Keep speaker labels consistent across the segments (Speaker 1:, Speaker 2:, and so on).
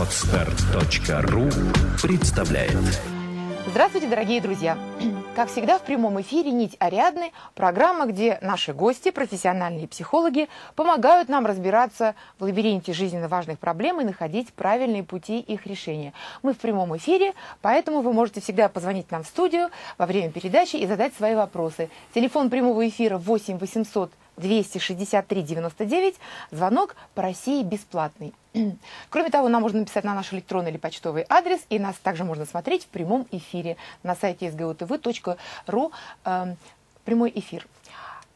Speaker 1: Отстар.ру представляет
Speaker 2: Здравствуйте, дорогие друзья! Как всегда, в прямом эфире «Нить Ариадны» – программа, где наши гости, профессиональные психологи, помогают нам разбираться в лабиринте жизненно важных проблем и находить правильные пути их решения. Мы в прямом эфире, поэтому вы можете всегда позвонить нам в студию во время передачи и задать свои вопросы. Телефон прямого эфира 8 800 263 99. Звонок по России бесплатный. Кроме того, нам можно написать на наш электронный или почтовый адрес, и нас также можно смотреть в прямом эфире на сайте sgutv.ru э, прямой эфир.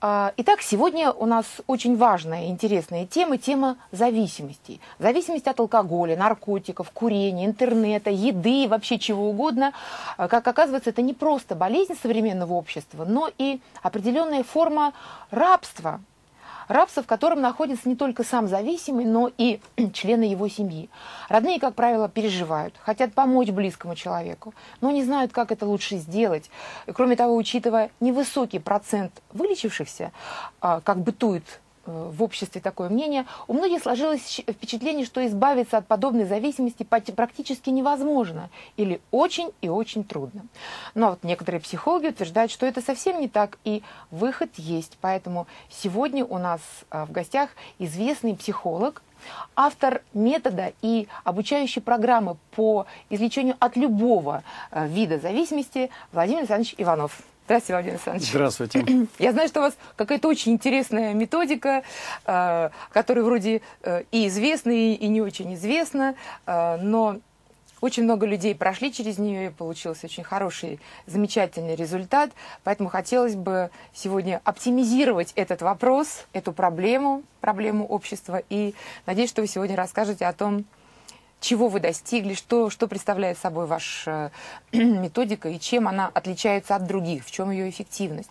Speaker 2: А, итак, сегодня у нас очень важная и интересная тема, тема зависимости. Зависимость от алкоголя, наркотиков, курения, интернета, еды, вообще чего угодно. А, как оказывается, это не просто болезнь современного общества, но и определенная форма рабства, рабство, в котором находится не только сам зависимый, но и члены его семьи. Родные, как правило, переживают, хотят помочь близкому человеку, но не знают, как это лучше сделать. Кроме того, учитывая невысокий процент вылечившихся, а, как бытует в обществе такое мнение, у многих сложилось впечатление, что избавиться от подобной зависимости практически невозможно или очень и очень трудно. Но вот некоторые психологи утверждают, что это совсем не так, и выход есть. Поэтому сегодня у нас э, в гостях известный психолог, автор метода и обучающей программы по излечению от любого э, вида зависимости Владимир Александрович Иванов. Здравствуйте, Владимир Александрович.
Speaker 3: Здравствуйте.
Speaker 2: Я знаю, что у вас какая-то очень интересная методика, э, которая вроде э, и известна, и не очень известна, э, но очень много людей прошли через нее, и получился очень хороший, замечательный результат. Поэтому хотелось бы сегодня оптимизировать этот вопрос, эту проблему, проблему общества. И надеюсь, что вы сегодня расскажете о том, чего вы достигли, что, что представляет собой ваша методика и чем она отличается от других, в чем ее эффективность.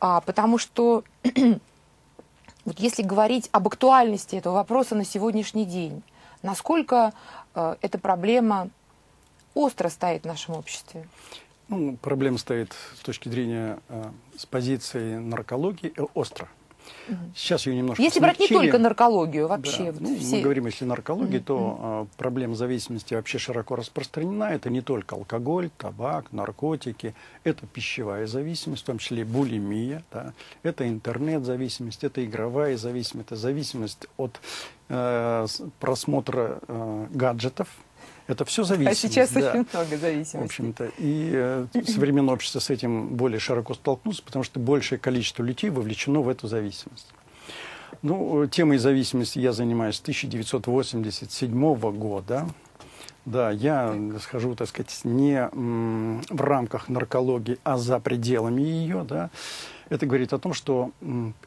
Speaker 2: А, потому что вот если говорить об актуальности этого вопроса на сегодняшний день, насколько э, эта проблема остро стоит в нашем обществе?
Speaker 3: Ну, проблема стоит с точки зрения, э, с позиции наркологии, э, остро. Сейчас ее немножко
Speaker 2: Если брать не только наркологию, вообще.
Speaker 3: Да. Ну, все... Мы говорим, если наркология, то э, проблема зависимости вообще широко распространена. Это не только алкоголь, табак, наркотики. Это пищевая зависимость, в том числе булимия. Да. Это интернет-зависимость, это игровая зависимость, это зависимость от э, просмотра э, гаджетов, это все зависимость.
Speaker 2: А сейчас да. очень много зависимости.
Speaker 3: В общем-то, и э, современное общество с этим более широко столкнулось, потому что большее количество людей вовлечено в эту зависимость. Ну, темой зависимости я занимаюсь с 1987 года. Да, я схожу, так сказать, не в рамках наркологии, а за пределами ее, да. Это говорит о том, что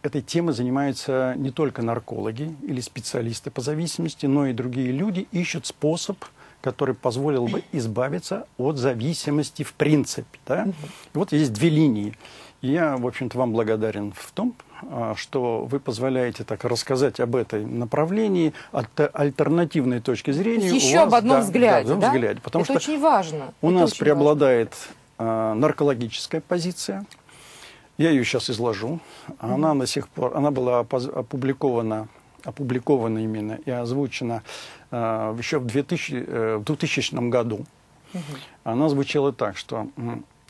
Speaker 3: этой темой занимаются не только наркологи или специалисты по зависимости, но и другие люди ищут способ который позволил бы избавиться от зависимости в принципе. Да? И вот есть две линии. И я, в общем-то, вам благодарен в том, а, что вы позволяете так рассказать об этой направлении от альтернативной точки зрения.
Speaker 2: Еще вас, об одном да, взгляде, да?
Speaker 3: да? взгляде.
Speaker 2: Потому Это что очень важно.
Speaker 3: У
Speaker 2: Это
Speaker 3: нас преобладает важно. наркологическая позиция. Я ее сейчас изложу. Она mm -hmm. до сих пор, она была опубликована опубликована именно и озвучена э, еще в 2000, э, в 2000 году. Угу. Она звучала так, что,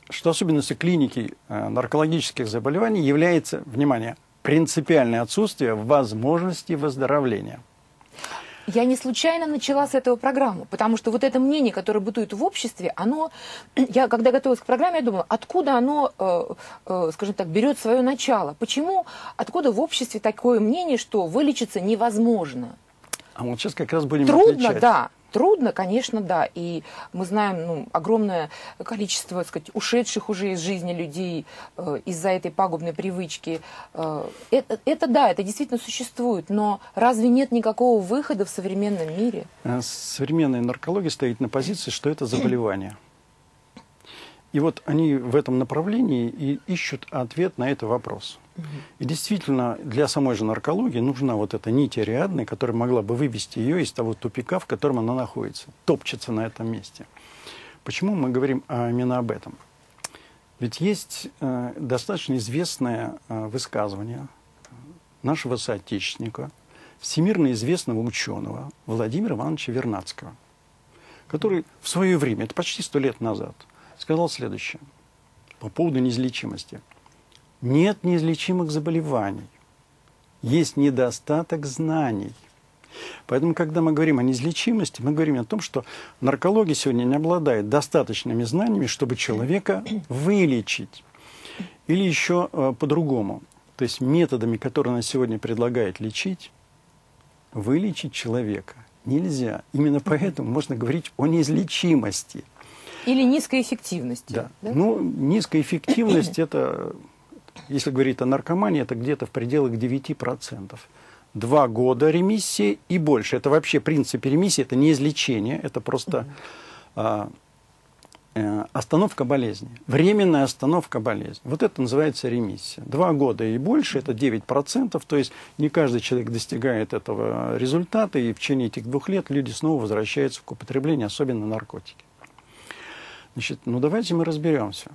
Speaker 3: что особенностью клиники э, наркологических заболеваний является, внимание, принципиальное отсутствие возможности выздоровления.
Speaker 2: Я не случайно начала с этого программы, потому что вот это мнение, которое бытует в обществе, оно, я когда готовилась к программе, я думала, откуда оно, э, э, скажем так, берет свое начало? Почему, откуда в обществе такое мнение, что вылечиться невозможно?
Speaker 3: А вот сейчас как раз будем
Speaker 2: Трудно,
Speaker 3: отвечать.
Speaker 2: да. Трудно, конечно, да. И мы знаем ну, огромное количество, так сказать, ушедших уже из жизни людей э, из-за этой пагубной привычки. Э, это, это да, это действительно существует, но разве нет никакого выхода в современном мире?
Speaker 3: Э, современная наркология стоит на позиции, что это заболевание. И вот они в этом направлении и ищут ответ на этот вопрос. И действительно, для самой же наркологии нужна вот эта нить ариадная, которая могла бы вывести ее из того тупика, в котором она находится, топчется на этом месте. Почему мы говорим именно об этом? Ведь есть э, достаточно известное э, высказывание нашего соотечественника, всемирно известного ученого Владимира Ивановича Вернадского. который в свое время, это почти сто лет назад, сказал следующее по поводу неизлечимости. Нет неизлечимых заболеваний, есть недостаток знаний. Поэтому, когда мы говорим о неизлечимости, мы говорим о том, что наркология сегодня не обладает достаточными знаниями, чтобы человека вылечить. Или еще э, по-другому. То есть методами, которые она сегодня предлагает лечить, вылечить человека нельзя. Именно поэтому можно говорить о неизлечимости.
Speaker 2: Или низкой эффективности.
Speaker 3: Да. да? Ну, низкая эффективность, это, если говорить о наркомании, это где-то в пределах 9%. Два года ремиссии и больше. Это вообще принцип ремиссии, это не излечение, это просто а, а, остановка болезни. Временная остановка болезни. Вот это называется ремиссия. Два года и больше, это 9%, то есть не каждый человек достигает этого результата, и в течение этих двух лет люди снова возвращаются к употреблению, особенно наркотики. Значит, ну давайте мы разберемся.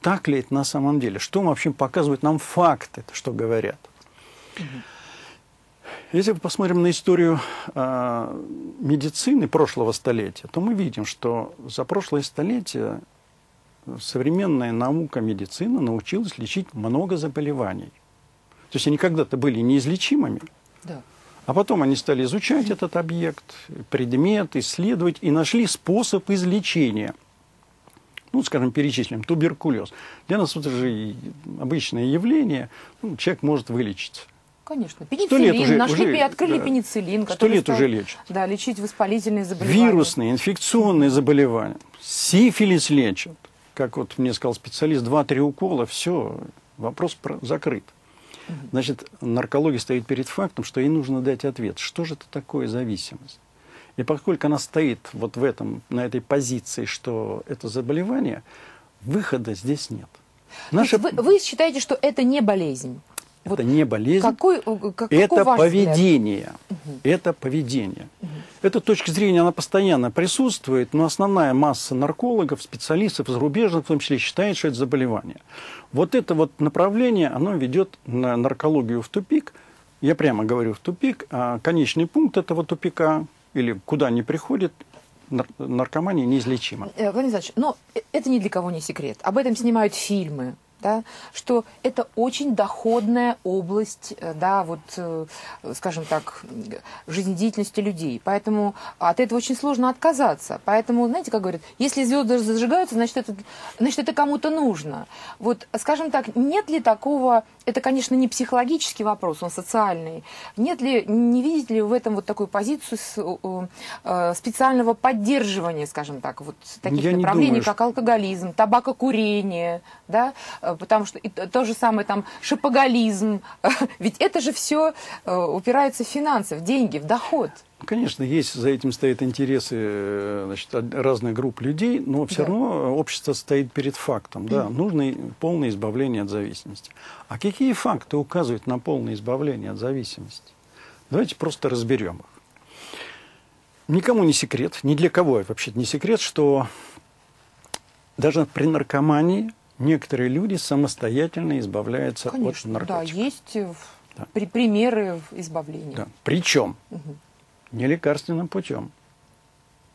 Speaker 3: Так ли это на самом деле? Что вообще показывают нам факты, что говорят? Если мы посмотрим на историю э, медицины прошлого столетия, то мы видим, что за прошлое столетие современная наука медицина научилась лечить много заболеваний. То есть они когда-то были неизлечимыми, да. а потом они стали изучать этот объект, предмет, исследовать и нашли способ излечения – ну, скажем, перечислим, туберкулез. Для нас это же обычное явление, ну, человек может вылечиться.
Speaker 2: Конечно. Пенициллин. Лет уже, Нашли, уже, открыли да, пенициллин.
Speaker 3: Сто лет стал, уже лечат.
Speaker 2: Да, лечить воспалительные заболевания.
Speaker 3: Вирусные, инфекционные заболевания. Сифилис лечат. Как вот мне сказал специалист, два-три укола, все, вопрос закрыт. Значит, наркология стоит перед фактом, что ей нужно дать ответ. Что же это такое зависимость? И поскольку она стоит вот в этом, на этой позиции, что это заболевание, выхода здесь нет.
Speaker 2: Наша... Вы, вы считаете, что это не болезнь?
Speaker 3: Это вот не болезнь, какой, как, это поведение. Угу. Это поведение. Угу. Эта точка зрения, она постоянно присутствует, но основная масса наркологов, специалистов, зарубежных в том числе, считает, что это заболевание. Вот это вот направление, оно ведет на наркологию в тупик. Я прямо говорю в тупик, а конечный пункт этого тупика или куда ни приходит, наркомания неизлечима.
Speaker 2: Э, Владимир Александрович, но э, это ни для кого не секрет. Об этом снимают фильмы, да, что это очень доходная область, э, да, вот, э, скажем так, жизнедеятельности людей. Поэтому от этого очень сложно отказаться. Поэтому, знаете, как говорят, если звезды зажигаются, значит, это, значит, это кому-то нужно. Вот, скажем так, нет ли такого, это, конечно, не психологический вопрос, он социальный, нет ли, не видите ли в этом вот такую позицию с, э, специального поддерживания, скажем так, вот таких Я направлений, думаю, как алкоголизм, табакокурение, да, потому что и то же самое там шопоголизм, ведь это же все э, упирается в финансы, в деньги, в доход.
Speaker 3: Конечно, есть за этим стоят интересы э, значит, разных групп людей, но все да. равно общество стоит перед фактом. Да, mm-hmm. нужно полное избавление от зависимости. А какие факты указывают на полное избавление от зависимости? Давайте просто разберем их. Никому не секрет, ни для кого вообще не секрет, что даже при наркомании некоторые люди самостоятельно избавляются Конечно, от наркотиков.
Speaker 2: Да, есть да. При, примеры избавления. Да.
Speaker 3: Причем угу. не лекарственным путем,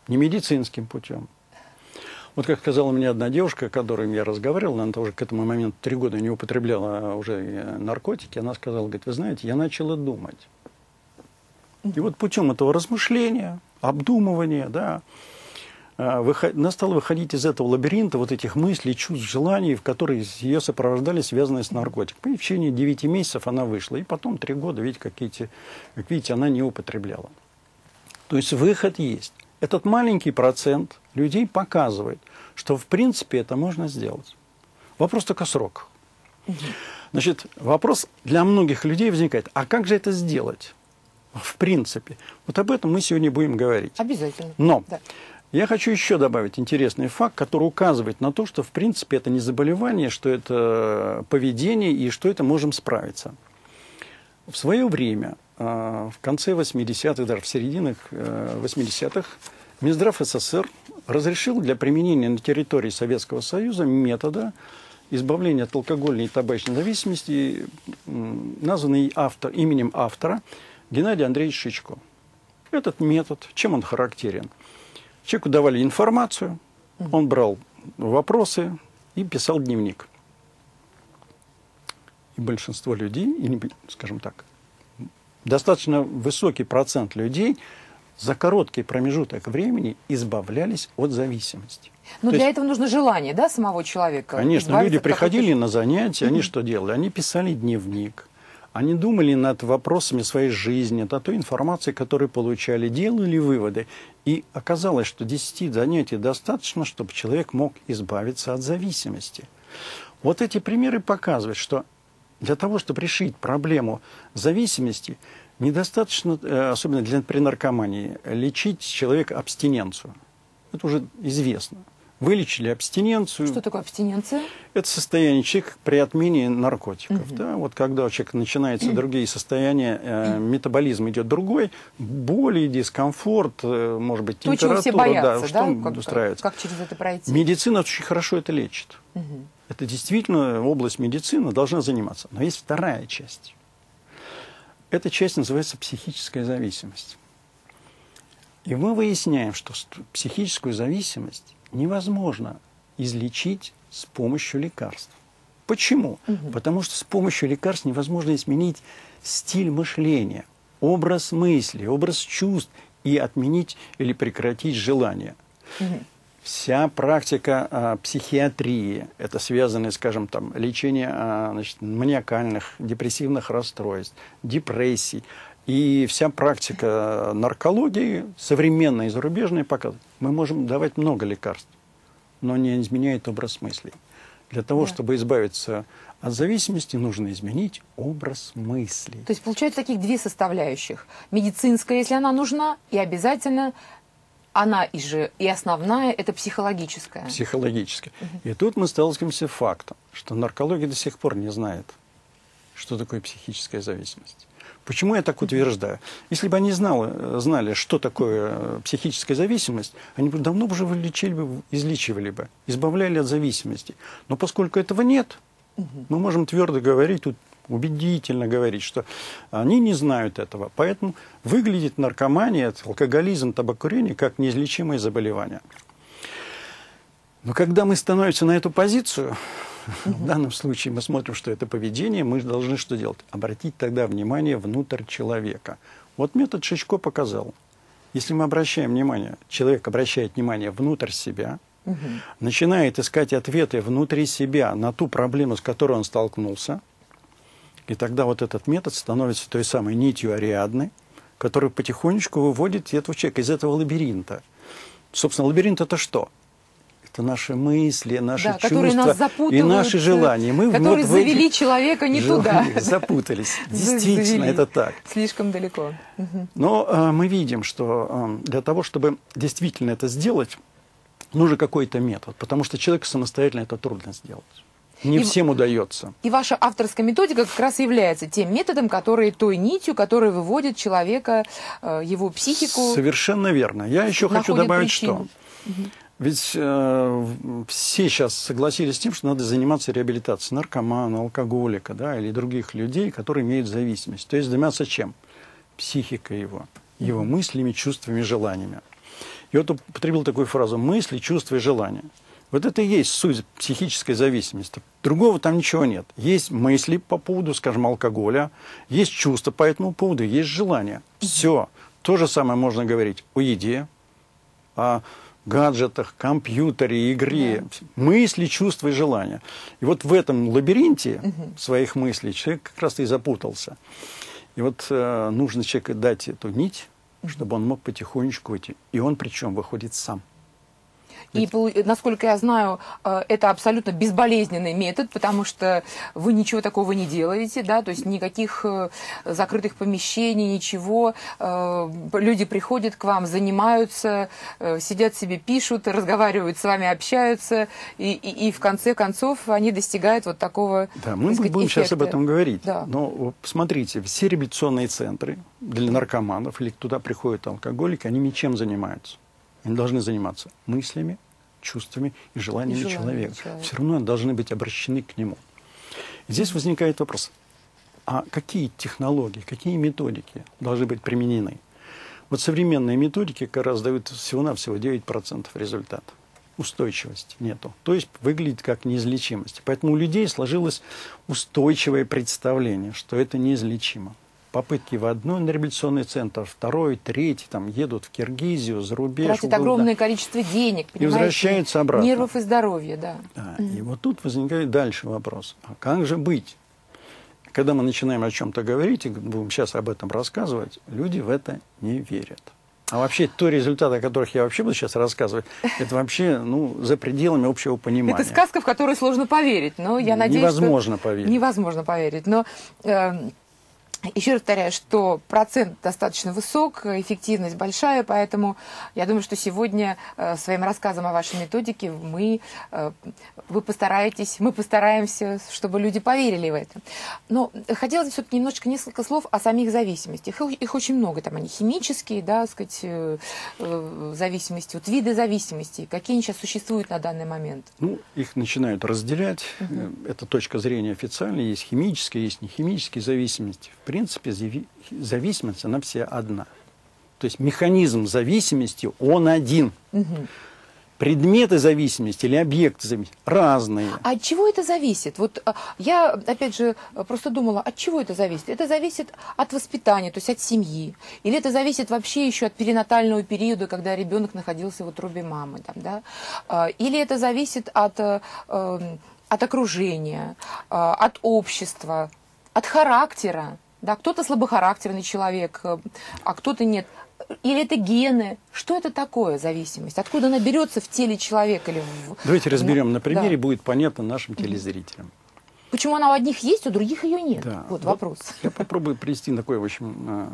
Speaker 3: не медицинским путем. Вот как сказала мне одна девушка, с которой я разговаривал, она уже к этому моменту три года не употребляла уже наркотики, она сказала, говорит, вы знаете, я начала думать. И вот путем этого размышления, обдумывания, да, а, она стала выходить из этого лабиринта вот этих мыслей, чувств, желаний, в которые ее сопровождали связанные с наркотиком. И в течение 9 месяцев она вышла. И потом 3 года, видите, как, эти, как видите, она не употребляла. То есть выход есть. Этот маленький процент людей показывает, что в принципе это можно сделать. Вопрос только срок. Значит, вопрос для многих людей возникает, а как же это сделать? В принципе. Вот об этом мы сегодня будем говорить.
Speaker 2: Обязательно.
Speaker 3: Но да. Я хочу еще добавить интересный факт, который указывает на то, что в принципе это не заболевание, что это поведение и что это можем справиться. В свое время, а, в конце 80-х, даже в серединах 80-х, э, Минздрав СССР разрешил для применения на территории Советского Союза метода избавления от алкогольной и табачной зависимости, названный автор, именем автора Геннадия Андреевича Шичко. Этот метод, чем он характерен – Человеку давали информацию, он брал вопросы и писал дневник. И большинство людей, или, скажем так, достаточно высокий процент людей за короткий промежуток времени избавлялись от зависимости.
Speaker 2: Но
Speaker 3: То
Speaker 2: для
Speaker 3: есть-
Speaker 2: этого нужно желание, да, самого человека?
Speaker 3: Конечно, люди приходили на занятия, они что делали? Они писали дневник, они думали над вопросами своей жизни, над той информацией, которую получали, делали выводы. И оказалось, что 10 занятий достаточно, чтобы человек мог избавиться от зависимости. Вот эти примеры показывают, что для того, чтобы решить проблему зависимости, недостаточно, э, особенно для, при наркомании, лечить человека абстиненцию. Это уже известно. Вылечили абстиненцию.
Speaker 2: Что такое абстиненция?
Speaker 3: Это состояние человека при отмене наркотиков. Да? Вот когда у человека начинаются другие состояния, э, метаболизм идет другой, боли, дискомфорт, э, может быть,
Speaker 2: То, чего
Speaker 3: температура.
Speaker 2: все боятся,
Speaker 3: да, что
Speaker 2: Как,
Speaker 3: устраивается.
Speaker 2: как через это пройти?
Speaker 3: Медицина очень хорошо это лечит. Это действительно область медицины должна заниматься. Но есть вторая часть. Эта часть называется психическая зависимость. И мы выясняем, что психическую зависимость невозможно излечить с помощью лекарств. Почему? Потому что с помощью лекарств невозможно изменить стиль мышления, образ мысли, образ чувств и отменить или прекратить желание. Вся практика а, психиатрии, это связанное, скажем, там, лечение а, значит, маниакальных, депрессивных расстройств, депрессий, и вся практика наркологии, современная и зарубежная, показывает, мы можем давать много лекарств, но не изменяет образ мыслей. Для того,
Speaker 2: Да.
Speaker 3: чтобы избавиться от зависимости, нужно изменить образ мыслей.
Speaker 2: То есть получается таких две составляющих. Медицинская, если она нужна, и обязательно она и же, и основная, это психологическая.
Speaker 3: психологически. И тут мы сталкиваемся с фактом, что наркология до сих пор не знает, что такое психическая зависимость. Почему я так утверждаю? Если бы они знали, знали, что такое э, психическая зависимость, они бы давно уже вылечили бы, излечивали бы, избавляли от зависимости. Но поскольку этого нет, мы можем твердо говорить, тут убедительно говорить, что они не знают этого. Поэтому выглядит наркомания, алкоголизм, табакурение как неизлечимое заболевание. Но когда мы становимся на эту позицию, в данном случае мы смотрим, что это поведение, мы должны что делать? Обратить тогда внимание внутрь человека. Вот метод Шичко показал. Если мы обращаем внимание, человек обращает внимание внутрь себя, начинает искать ответы внутри себя на ту проблему, с которой он столкнулся, и тогда вот этот метод становится той самой нитью Ариадны, которая потихонечку выводит этого человека из этого лабиринта. Собственно, лабиринт это что? Это наши мысли, наши
Speaker 2: Да,
Speaker 3: чувства
Speaker 2: нас
Speaker 3: и наши желания. Мы
Speaker 2: которые
Speaker 3: вот
Speaker 2: завели человека не туда.
Speaker 3: запутались. Действительно,
Speaker 2: Завели.
Speaker 3: это так.
Speaker 2: Слишком далеко. Мгм.
Speaker 3: Но э, мы видим, что э, для того, чтобы действительно это сделать, нужен какой-то метод, потому что человеку самостоятельно это трудно сделать. Не
Speaker 2: И
Speaker 3: всем удается.
Speaker 2: И ваша авторская методика как раз является тем методом, который той нитью, которая выводит человека, э, его психику.
Speaker 3: Совершенно верно. Я еще хочу добавить,
Speaker 2: причину.
Speaker 3: что ведь э, все сейчас согласились с тем, что надо заниматься реабилитацией наркомана, алкоголика, да, или других людей, которые имеют зависимость. То есть заниматься чем? Психикой его, его мыслями, чувствами, желаниями. И вот употребил такую фразу «мысли, чувства и желания». Вот это и есть суть психической зависимости. Другого там ничего нет. Есть мысли по поводу, скажем, алкоголя, есть чувства по этому поводу, есть желания. Все. То же самое можно говорить о еде, о гаджетах, компьютере, игре. Мысли, чувства и желания. И вот в этом лабиринте своих мыслей человек как раз и запутался. И вот э, нужно человеку дать эту нить, чтобы он мог потихонечку выйти. И он причем выходит сам.
Speaker 2: И, насколько я знаю, э, это абсолютно безболезненный метод, потому что вы ничего такого не делаете, да, то есть никаких э, закрытых помещений, ничего. Э, Люди приходят к вам, занимаются, сидят себе, пишут, разговаривают с вами, общаются, и, и- и в конце концов они достигают вот такого
Speaker 3: Да, мы
Speaker 2: сказать,
Speaker 3: будем сейчас об
Speaker 2: эффекта.
Speaker 3: этом говорить.
Speaker 2: Да.
Speaker 3: Но вот посмотрите, все реабилитационные центры для наркоманов или туда приходят алкоголики, они ничем занимаются. Они должны заниматься мыслями, чувствами и желаниями
Speaker 2: И желаниями
Speaker 3: человека.
Speaker 2: человека.
Speaker 3: Все равно они должны быть обращены к нему. И здесь возникает вопрос, а какие технологии, какие методики должны быть применены? Вот современные методики как раз дают всего-навсего 9% результата. Устойчивости нету. То есть выглядит как неизлечимость. Поэтому у людей сложилось устойчивое представление, что это неизлечимо. Попытки в одной реабилитационный центр, второй, третий, там едут в Киргизию, за рубеж.
Speaker 2: Тратят огромное количество денег,
Speaker 3: И возвращаются обратно.
Speaker 2: Нервов и здоровья, да.
Speaker 3: Да, И вот тут возникает дальше вопрос. А как же быть? Когда мы начинаем о чем-то говорить, и будем сейчас об этом рассказывать, люди в это не верят. А вообще, то результаты, о которых я вообще буду сейчас рассказывать, это вообще ну, за пределами общего понимания.
Speaker 2: Это сказка, в которую сложно поверить, но я надеюсь,
Speaker 3: Невозможно
Speaker 2: что...
Speaker 3: поверить.
Speaker 2: Невозможно поверить. Но э, еще раз повторяю, что процент достаточно высок, эффективность большая, поэтому я думаю, что сегодня э, своим рассказом о вашей методике мы, э, вы постараетесь, мы постараемся, чтобы люди поверили в это. Но хотелось все-таки немножечко несколько слов о самих зависимостях. Их, их очень много, там они химические, да, сказать, э, зависимости, вот виды зависимости, какие они сейчас существуют на данный момент.
Speaker 3: Ну, их начинают разделять. Угу. Это точка зрения официальная. Есть химические, есть нехимические зависимости. В принципе, зависимость, она вся одна. То есть механизм зависимости, он один.
Speaker 2: Угу.
Speaker 3: Предметы зависимости или объекты зависимости разные.
Speaker 2: А от чего это зависит? Вот а, я, опять же, просто думала, от чего это зависит? Это зависит от воспитания, то есть от семьи. Или это зависит вообще еще от перинатального периода, когда ребенок находился в утробе мамы. Там, да? А, или это зависит от, э, эм, от окружения, а, от общества, от характера. Да, кто-то слабохарактерный человек, э, а кто-то нет. Или это гены? Что это такое зависимость? Откуда она берется в теле человека? Или в...
Speaker 3: Давайте разберем на примере, да. будет понятно нашим телезрителям.
Speaker 2: Почему она у одних есть, у других ее нет?
Speaker 3: Да.
Speaker 2: Вот, вот вопрос.
Speaker 3: Я попробую привести такой, в общем, э,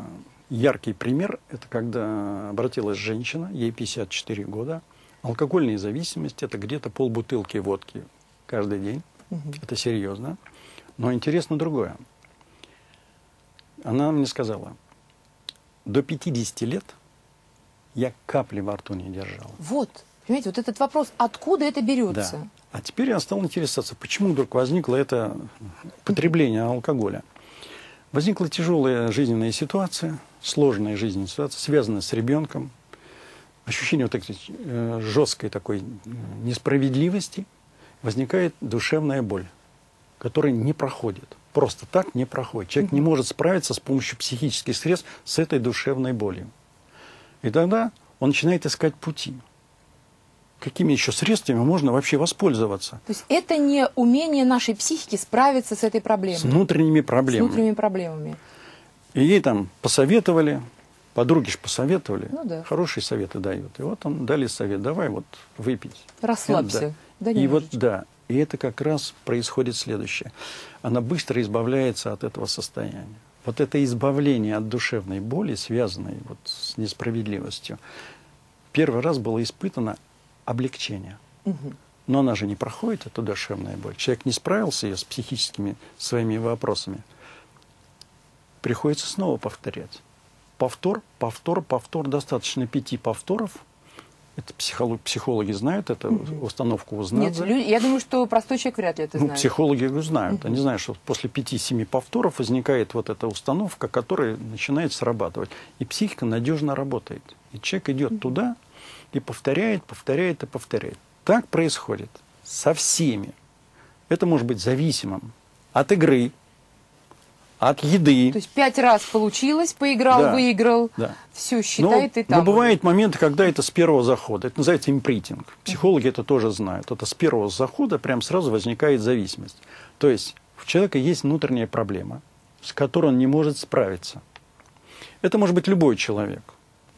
Speaker 3: яркий пример. Это когда обратилась женщина, ей 54 года. Алкогольная зависимость – это где-то полбутылки водки каждый день. Угу. Это серьезно. Но интересно другое. Она мне сказала, до 50 лет я капли во рту не держал.
Speaker 2: Вот, понимаете, вот этот вопрос, откуда это берется?
Speaker 3: Да. А теперь я стал интересоваться, почему вдруг возникло это потребление алкоголя. Возникла тяжелая жизненная ситуация, сложная жизненная ситуация, связанная с ребенком, ощущение вот этой э, жесткой такой несправедливости, возникает душевная боль, которая не проходит просто так не проходит. Человек не может справиться с помощью психических средств с этой душевной болью. И тогда он начинает искать пути. Какими еще средствами можно вообще воспользоваться?
Speaker 2: То есть это не умение нашей психики справиться с этой проблемой?
Speaker 3: С внутренними проблемами.
Speaker 2: С внутренними проблемами.
Speaker 3: И ей там посоветовали, подруги же посоветовали,
Speaker 2: ну, да.
Speaker 3: хорошие советы дают. И вот он дали совет, давай вот выпить.
Speaker 2: Расслабься.
Speaker 3: Да. Да, и вот, да, и это как раз происходит следующее. Она быстро избавляется от этого состояния. Вот это избавление от душевной боли, связанной вот с несправедливостью, первый раз было испытано облегчение.
Speaker 2: Угу.
Speaker 3: Но она же не проходит, эту душевная боль. Человек не справился ее с психическими своими вопросами. Приходится снова повторять. Повтор, повтор, повтор. Достаточно пяти повторов – это психолог, психологи знают эту угу. установку узнать.
Speaker 2: Нет, я думаю, что простой человек вряд ли это
Speaker 3: ну,
Speaker 2: знает.
Speaker 3: Психологи знают. Угу. Они знают, что после 5-7 повторов возникает вот эта установка, которая начинает срабатывать. И психика надежно работает. И человек идет угу. туда и повторяет, повторяет и повторяет. Так происходит со всеми. Это может быть зависимым от игры, от еды.
Speaker 2: То есть пять раз получилось, поиграл,
Speaker 3: да,
Speaker 2: выиграл,
Speaker 3: да.
Speaker 2: все, считай,
Speaker 3: но,
Speaker 2: ты там.
Speaker 3: Но бывают моменты, когда это с первого захода. Это называется импритинг. Психологи это тоже знают. Это с первого захода прям сразу возникает зависимость. То есть у человека есть внутренняя проблема, с которой он не может справиться. Это может быть любой человек.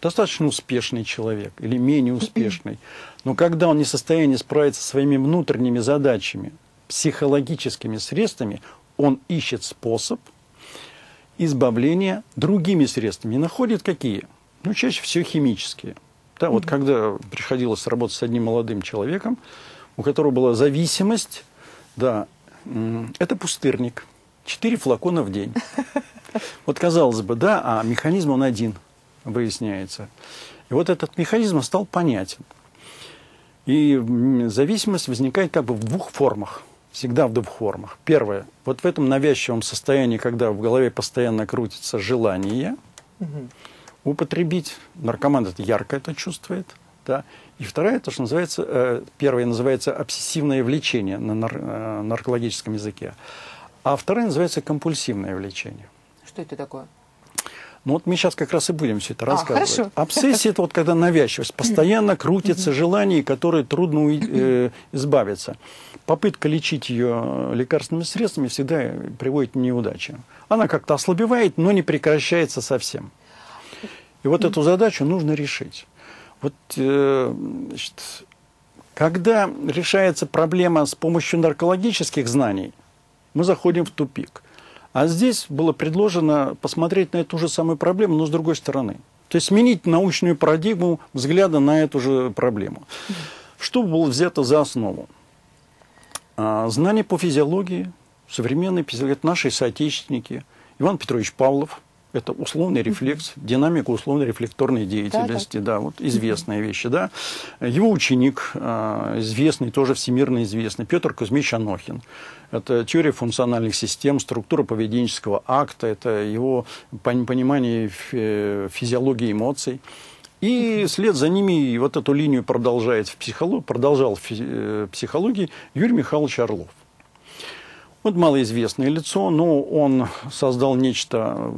Speaker 3: Достаточно успешный человек или менее успешный. Но когда он не в состоянии справиться со своими внутренними задачами, психологическими средствами, он ищет способ – избавления другими средствами. И находят какие? Ну, чаще всего химические. Да, вот mm-hmm. когда приходилось работать с одним молодым человеком, у которого была зависимость, да, это пустырник. Четыре флакона в день. Вот казалось бы, да, а механизм он один, выясняется. И вот этот механизм стал понятен. И зависимость возникает как бы в двух формах – всегда в двух формах. Первое, вот в этом навязчивом состоянии, когда в голове постоянно крутится желание, угу. употребить. Наркоман это ярко это чувствует. Да. И вторая, то, что называется, э, первая называется обсессивное влечение на нар, э, наркологическом языке, а вторая называется компульсивное влечение.
Speaker 2: Что это такое?
Speaker 3: Ну вот мы сейчас как раз и будем все это
Speaker 2: А,
Speaker 3: рассказывать.
Speaker 2: хорошо.
Speaker 3: Обсессия это вот когда навязчивость, постоянно крутятся желания, которые трудно э, избавиться. Попытка лечить ее лекарственными средствами всегда приводит к неудаче. Она как-то ослабевает, но не прекращается совсем. И вот эту задачу нужно решить. Вот, э, значит, когда решается проблема с помощью наркологических знаний, мы заходим в тупик. А здесь было предложено посмотреть на эту же самую проблему, но с другой стороны. То есть сменить научную парадигму взгляда на эту же проблему. Что было взято за основу? А, Знания по физиологии, современной физиологии, это наши соотечественники. Иван Петрович Павлов, это условный рефлекс, динамика условно-рефлекторной деятельности, да, вот известные вещи, да. Его ученик, а, известный, тоже всемирно известный, Петр Кузьмич Анохин. Это теория функциональных систем, структура поведенческого акта, это его пон- понимание фи- физиологии эмоций. И след за ними вот эту линию продолжает в психологии, продолжал в э, психологии Юрий Михайлович Орлов. Вот малоизвестное лицо, но он создал нечто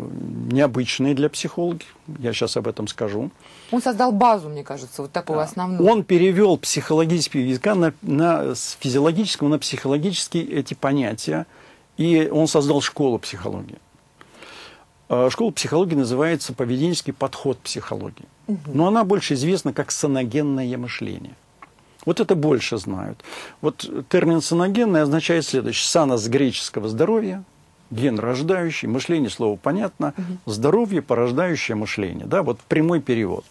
Speaker 3: необычное для психологов. Я сейчас об этом скажу.
Speaker 2: Он создал базу, мне кажется, вот такого основного.
Speaker 3: Он перевел психологический языка на, на- с физиологического на психологические эти понятия, и он создал школу психологии. А, Школа психологии называется поведенческий подход психологии. Но она больше известна как саногенное мышление. Вот это больше знают. Вот термин саногенное означает следующее. Сана с греческого здоровья, ген рождающий, мышление, слово понятно, здоровье, порождающее мышление. Да, вот прямой перевод.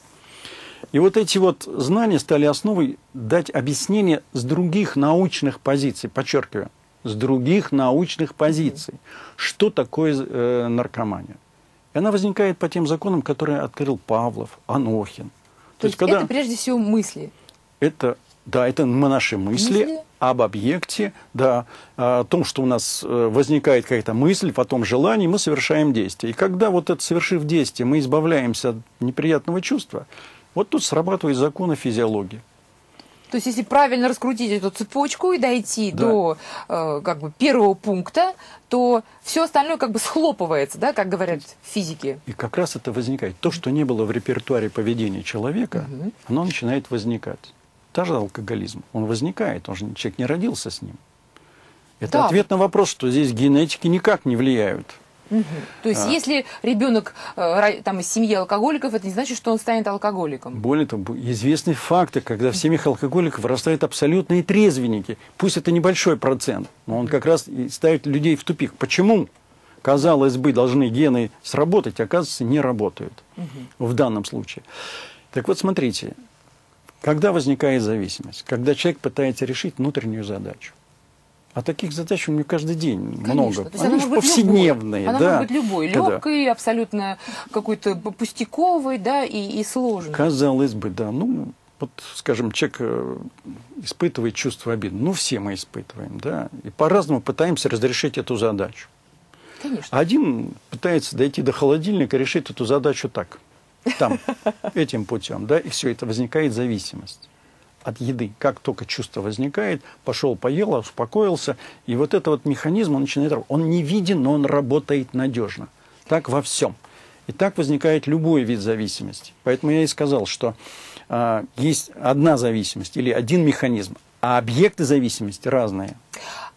Speaker 3: И вот эти вот знания стали основой дать объяснение с других научных позиций, подчеркиваю, с других научных позиций, что такое э, наркомания. И она возникает по тем законам, которые открыл Павлов, Анохин.
Speaker 2: То есть это прежде всего мысли.
Speaker 3: Это, да, это мы наши мысли,
Speaker 2: Мысли?
Speaker 3: об объекте, да, о том, что у нас э, возникает какая-то мысль, потом желание, мы совершаем действие. И когда вот это, совершив действие, мы избавляемся от неприятного чувства, вот тут срабатывают законы физиологии.
Speaker 2: То есть, если правильно раскрутить эту цепочку и дойти
Speaker 3: Да.
Speaker 2: до э, как бы первого пункта, то все остальное как бы схлопывается, да, как говорят физики.
Speaker 3: И как раз это возникает. То, что не было в репертуаре поведения человека, оно начинает возникать. Та же алкоголизм. Он возникает, он же человек не родился с ним. Это
Speaker 2: Да.
Speaker 3: ответ на вопрос, что здесь генетики никак не влияют.
Speaker 2: То есть, если ребенок э, там из семьи алкоголиков, это не значит, что он станет алкоголиком.
Speaker 3: Более того, известны факты, когда в семьях алкоголиков вырастают абсолютные трезвенники. Пусть это небольшой процент, но он как раз и ставит людей в тупик. Почему? Казалось бы, должны гены сработать, оказывается, не работают в данном случае. Так вот, смотрите, когда возникает зависимость? Когда человек пытается решить внутреннюю задачу. А таких задач у него каждый день много.
Speaker 2: То есть
Speaker 3: Они
Speaker 2: она
Speaker 3: же повседневные.
Speaker 2: любой. Она
Speaker 3: да.
Speaker 2: может быть любой. Легкой, абсолютно какой-то пустяковой, да, и, и сложной.
Speaker 3: Казалось бы, да. Ну, вот, скажем, человек э, испытывает чувство обиды. Ну, все мы испытываем, да. И по-разному пытаемся разрешить эту задачу.
Speaker 2: Конечно.
Speaker 3: Один пытается дойти до холодильника и решить эту задачу так, там, этим путем, да, и все, это возникает зависимость от еды. Как только чувство возникает, пошел, поел, успокоился, и вот этот вот механизм, он начинает работать. Он не виден, но он работает надежно. Так во всем. И так возникает любой вид зависимости. Поэтому я и сказал, что а, есть одна зависимость или один механизм, а объекты зависимости разные.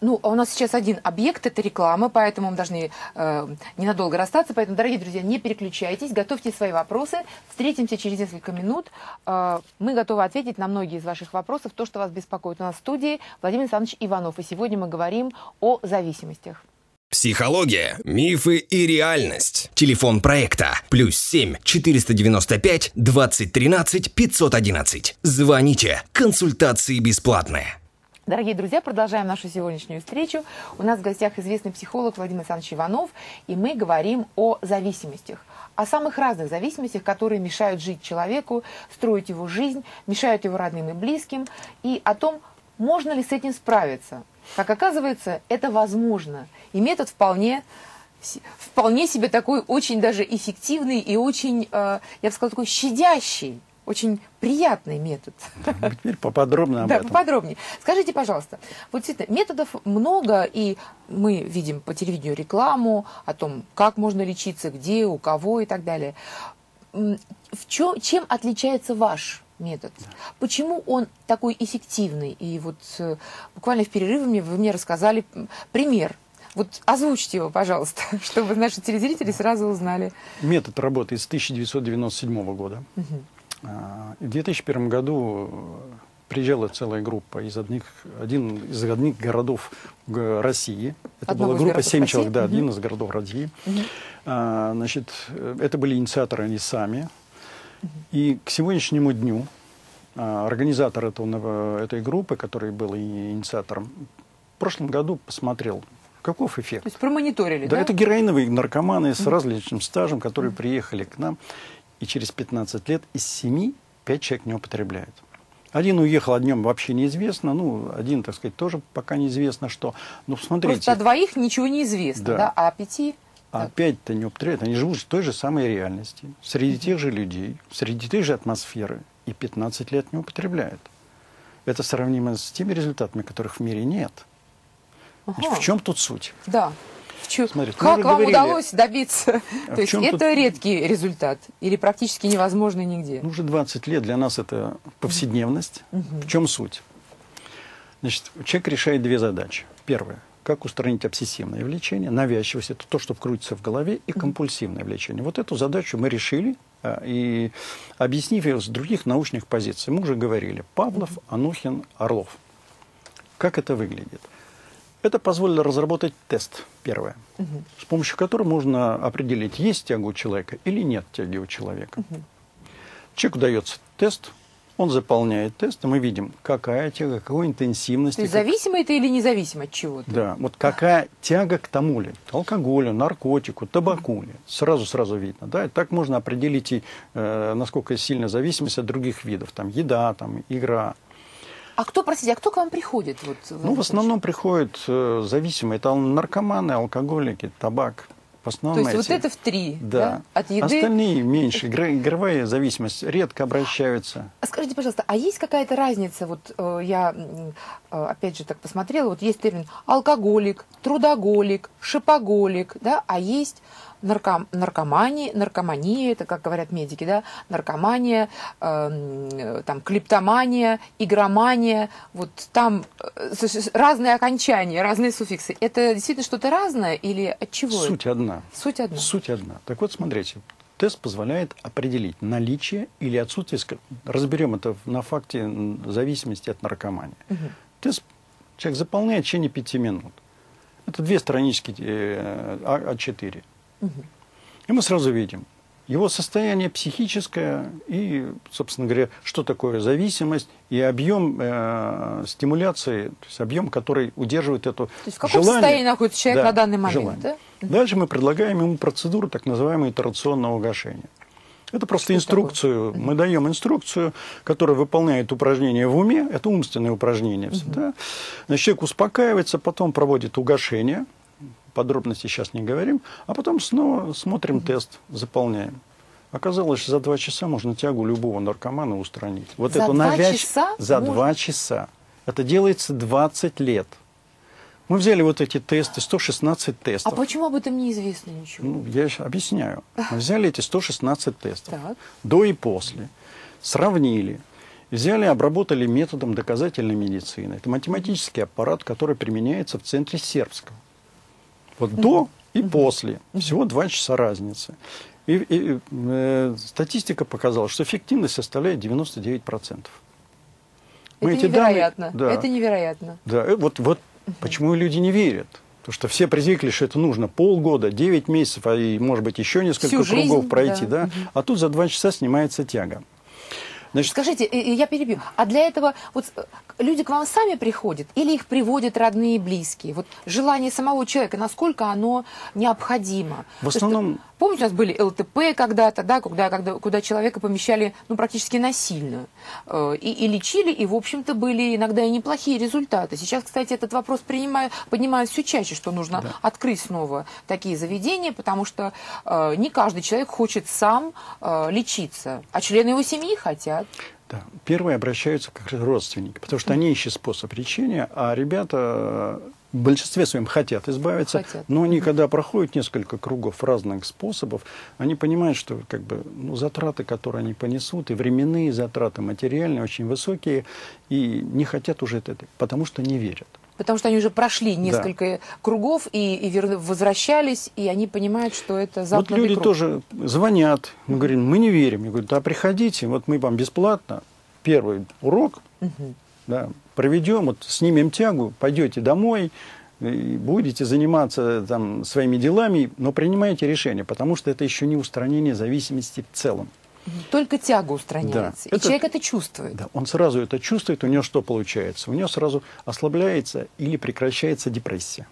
Speaker 2: Ну, а у нас сейчас один объект – это реклама, поэтому мы должны э, ненадолго расстаться. Поэтому, дорогие друзья, не переключайтесь, готовьте свои вопросы. Встретимся через несколько минут. Э, мы готовы ответить на многие из ваших вопросов, то, что вас беспокоит. У нас в студии Владимир Александрович Иванов. И сегодня мы говорим о зависимостях.
Speaker 1: Психология, мифы и реальность. Телефон проекта плюс 7 495 2013 511. Звоните. Консультации бесплатные.
Speaker 2: Дорогие друзья, продолжаем нашу сегодняшнюю встречу. У нас в гостях известный психолог Владимир Александрович Иванов, и мы говорим о зависимостях. О самых разных зависимостях, которые мешают жить человеку, строить его жизнь, мешают его родным и близким, и о том, можно ли с этим справиться. Как оказывается, это возможно. И метод вполне вполне себе такой очень даже эффективный и очень, э, я бы сказала, такой щадящий очень приятный метод.
Speaker 3: Теперь поподробнее об
Speaker 2: да,
Speaker 3: этом.
Speaker 2: поподробнее. Скажите, пожалуйста, вот действительно, методов много, и мы видим по телевидению рекламу о том, как можно лечиться, где, у кого и так далее. В чем, чем отличается ваш метод? Почему он такой эффективный? И вот э, буквально в перерыве вы мне рассказали пример вот озвучьте его, пожалуйста, чтобы наши телезрители сразу узнали.
Speaker 3: Метод работает с 1997 года. Угу. В 2001 году приезжала целая группа из одних, один из одних городов России. Это
Speaker 2: Одного
Speaker 3: была группа 7 человек, да,
Speaker 2: угу.
Speaker 3: один из городов России. Угу. А, значит, это были инициаторы они сами. Угу. И к сегодняшнему дню а, организатор этого, этой группы, который был инициатором, в прошлом году посмотрел, каков эффект.
Speaker 2: То есть промониторили,
Speaker 3: да?
Speaker 2: Да,
Speaker 3: это героиновые наркоманы с различным стажем, которые приехали к нам и через 15 лет из 7 5 человек не употребляют. Один уехал, о нем вообще неизвестно, ну, один, так сказать, тоже пока неизвестно что. Ну, смотрите.
Speaker 2: Просто о двоих ничего не известно, да,
Speaker 3: да?
Speaker 2: а о пяти...
Speaker 3: А пять-то не употребляют, они живут в той же самой реальности, среди тех же людей, среди той же атмосферы, и 15 лет не употребляют. Это сравнимо с теми результатами, которых в мире нет. Ага. В чем тут суть?
Speaker 2: Да. Чё,
Speaker 3: Смотрите,
Speaker 2: как вам
Speaker 3: говорили,
Speaker 2: удалось добиться?
Speaker 3: А
Speaker 2: То есть это тут... редкий результат или практически невозможный нигде?
Speaker 3: Ну, уже 20 лет для нас это повседневность. Угу. В чем суть? Значит, человек решает две задачи. Первое. Как устранить обсессивное влечение, навязчивость, это то, что крутится в голове, и компульсивное влечение. Вот эту задачу мы решили, а, и объяснив ее с других научных позиций. Мы уже говорили, Павлов, Анухин, Орлов. Как это выглядит? Это позволило разработать тест, первое, угу. с помощью которого можно определить, есть тяга у человека или нет тяги у человека. Угу. Человеку дается тест, он заполняет тест, и мы видим, какая тяга, какой интенсивности. То
Speaker 2: есть зависимо это или независимо от чего-то?
Speaker 3: Да, вот какая тяга к тому ли, алкоголю, наркотику, табаку ли, сразу-сразу видно. Да? И так можно определить, и, э, насколько сильная зависимость от других видов, там, еда, там, игра.
Speaker 2: А кто, простите, а кто к вам приходит? Вот,
Speaker 3: в ну, в основном приходят э, зависимые. Это наркоманы, алкоголики, табак. В основном
Speaker 2: То есть
Speaker 3: эти.
Speaker 2: вот это в три,
Speaker 3: да.
Speaker 2: да? От еды...
Speaker 3: Остальные меньше. Игровая зависимость редко обращаются.
Speaker 2: А скажите, пожалуйста, а есть какая-то разница? Вот э, я, э, опять же, так посмотрела. Вот есть термин алкоголик, трудоголик, шипоголик, да? А есть нарком, наркомании, наркомания, это как говорят медики, да, наркомания, эм, э, там, клиптомания, игромания, вот там э, разные окончания, разные суффиксы. Это действительно что-то разное или от чего?
Speaker 3: Суть
Speaker 2: это?
Speaker 3: одна.
Speaker 2: Суть одна.
Speaker 3: Суть одна. Так вот, смотрите, тест позволяет определить наличие или отсутствие, разберем это на факте зависимости от наркомании. Угу. Тест человек заполняет в течение пяти минут. Это две странички э, а А4. И мы сразу видим его состояние психическое и, собственно говоря, что такое зависимость и объем э, стимуляции, то есть объем, который удерживает эту желание.
Speaker 2: То есть в каком желание, состоянии находится человек
Speaker 3: да,
Speaker 2: на данный момент? Да?
Speaker 3: Дальше мы предлагаем ему процедуру так называемого итерационного гашения. Это просто Что инструкцию. Такое? Мы даем инструкцию, которая выполняет упражнение в уме. Это умственное упражнение. Угу. Значит, человек успокаивается, потом проводит угошение – подробности сейчас не говорим, а потом снова смотрим тест, заполняем. Оказалось, что за два часа можно тягу любого наркомана устранить. Вот
Speaker 2: за
Speaker 3: эту
Speaker 2: два
Speaker 3: навязч...
Speaker 2: часа?
Speaker 3: За
Speaker 2: можно?
Speaker 3: два часа. Это делается 20 лет. Мы взяли вот эти тесты, 116 тестов.
Speaker 2: А почему об этом неизвестно ничего?
Speaker 3: Ну, я объясняю. Мы взяли эти 116 тестов,
Speaker 2: так.
Speaker 3: до и после, сравнили, взяли, обработали методом доказательной медицины. Это математический аппарат, который применяется в центре сербского. Вот до и после. Всего два часа разницы. И, и э, статистика показала, что эффективность составляет 99%.
Speaker 2: Мы это эти невероятно. Данные, да, это невероятно.
Speaker 3: Да, вот, вот угу. почему люди не верят. Потому что все привыкли, что это нужно полгода, 9 месяцев, а и, может быть, еще несколько
Speaker 2: Всю
Speaker 3: кругов
Speaker 2: жизнь,
Speaker 3: пройти.
Speaker 2: Да.
Speaker 3: Да? Угу. А тут за два часа снимается тяга.
Speaker 2: Значит, Скажите, я перебью. А для этого вот э, люди к вам сами приходят или их приводят родные и близкие? Вот желание самого человека, насколько оно необходимо?
Speaker 3: В основном...
Speaker 2: Помните, у нас были ЛТП когда-то, да, куда, когда, куда человека помещали ну, практически насильно. Э, и, и лечили, и, в общем-то, были иногда и неплохие результаты. Сейчас, кстати, этот вопрос поднимают все чаще, что нужно да. открыть снова такие заведения, потому что э, не каждый человек хочет сам э, лечиться, а члены его семьи хотят.
Speaker 3: Да. Первые обращаются как родственники, потому что они ищут способ лечения, а ребята в большинстве своем хотят избавиться, хотят. но они, когда проходят несколько кругов разных способов, они понимают, что как бы, ну, затраты, которые они понесут, и временные затраты, материальные, очень высокие, и не хотят уже это, потому что не верят.
Speaker 2: Потому что они уже прошли несколько да. кругов и, и вер... возвращались, и они понимают, что это
Speaker 3: замкнутый Вот люди
Speaker 2: круг.
Speaker 3: тоже звонят, мы говорим, мы не верим. Я говорю, да приходите, вот мы вам бесплатно первый урок, угу. да, проведем, вот снимем тягу, пойдете домой, и будете заниматься там, своими делами, но принимайте решение, потому что это еще не устранение зависимости в целом.
Speaker 2: Только тяга устраняется. Да. И это, человек это чувствует.
Speaker 3: Да, он сразу это чувствует, у него что получается? У него сразу ослабляется или прекращается депрессия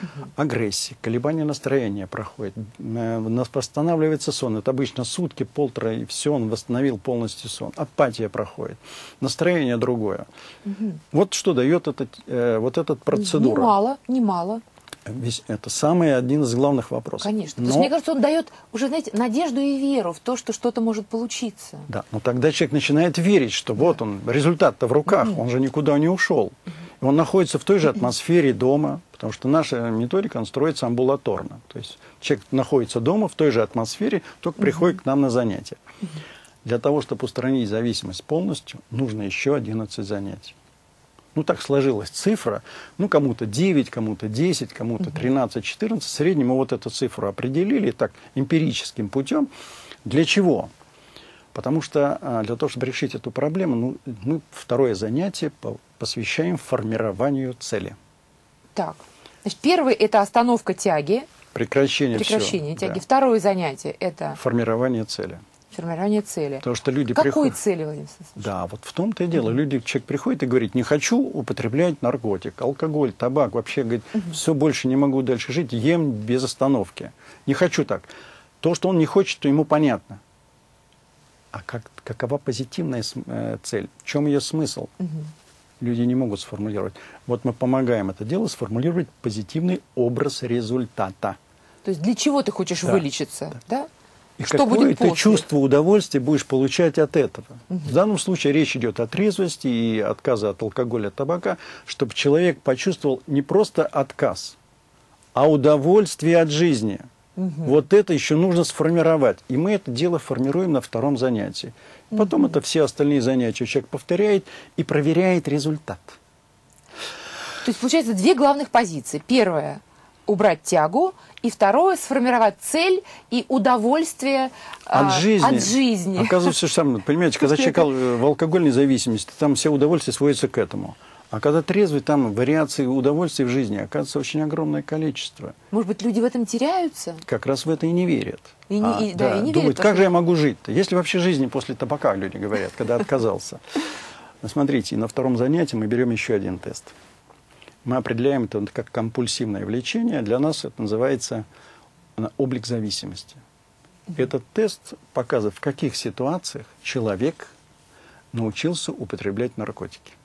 Speaker 3: угу. агрессии, колебания настроения проходит, э, восстанавливается сон. Это обычно сутки, полтора, и все, он восстановил полностью сон. Апатия проходит, настроение другое. Угу. Вот что дает этот, э, вот эта процедура.
Speaker 2: Немало, немало.
Speaker 3: Это самый один из главных вопросов.
Speaker 2: Конечно. Но... То есть, мне кажется, он дает уже, знаете, надежду и веру в то, что что-то может получиться.
Speaker 3: Да, но тогда человек начинает верить, что да. вот он, результат-то в руках, угу. он же никуда не ушел. Он находится в той же атмосфере дома, Потому что наша методика, он строится амбулаторно. То есть человек находится дома в той же атмосфере, только приходит к нам на занятия. Для того, чтобы устранить зависимость полностью, нужно еще 11 занятий. Ну, так сложилась цифра. Ну, кому-то 9, кому-то 10, кому-то 13, 14. В среднем мы вот эту цифру определили так эмпирическим путем. Для чего? Потому что а, для того, чтобы решить эту проблему, ну, мы второе занятие посвящаем формированию цели –
Speaker 2: так. Значит, первый – это остановка тяги.
Speaker 3: Прекращение
Speaker 2: Прекращение
Speaker 3: все,
Speaker 2: тяги. Да. Второе занятие – это…
Speaker 3: Формирование цели.
Speaker 2: Формирование цели.
Speaker 3: Потому что люди
Speaker 2: Какой
Speaker 3: приходят...
Speaker 2: цели, Владимир
Speaker 3: Да, вот в том-то и дело. Mm-hmm. Люди, человек приходит и говорит, не хочу употреблять наркотик, алкоголь, табак, вообще, говорит, mm-hmm. все, больше не могу дальше жить, ем без остановки. Не хочу так. То, что он не хочет, то ему понятно. А как, какова позитивная э, цель? В чем ее смысл? Mm-hmm люди не могут сформулировать. Вот мы помогаем это дело сформулировать позитивный образ результата.
Speaker 2: То есть для чего ты хочешь да. вылечиться, да? да?
Speaker 3: И что какое будет ты чувство удовольствия будешь получать от этого. Угу. В данном случае речь идет о трезвости и отказа от алкоголя, от табака, чтобы человек почувствовал не просто отказ, а удовольствие от жизни. Угу. Вот это еще нужно сформировать. И мы это дело формируем на втором занятии. Потом mm-hmm. это все остальные занятия человек повторяет и проверяет результат.
Speaker 2: То есть получается две главных позиции. Первое – убрать тягу, и второе – сформировать цель и удовольствие
Speaker 3: от, а, жизни.
Speaker 2: от жизни.
Speaker 3: Оказывается, что сам, понимаете, когда человек в алкогольной зависимости, там все удовольствия сводятся к этому. А когда трезвый, там вариаций удовольствий в жизни оказывается очень огромное количество.
Speaker 2: Может быть, люди в этом теряются?
Speaker 3: Как раз в это и не верят.
Speaker 2: И не, а, и, да, да, и не
Speaker 3: думают, верят, как же я могу жить-то? Если вообще жизни после табака, люди говорят, когда отказался. Ну, смотрите, на втором занятии мы берем еще один тест. Мы определяем это как компульсивное влечение. Для нас это называется облик зависимости. Этот тест показывает, в каких ситуациях человек научился употреблять наркотики.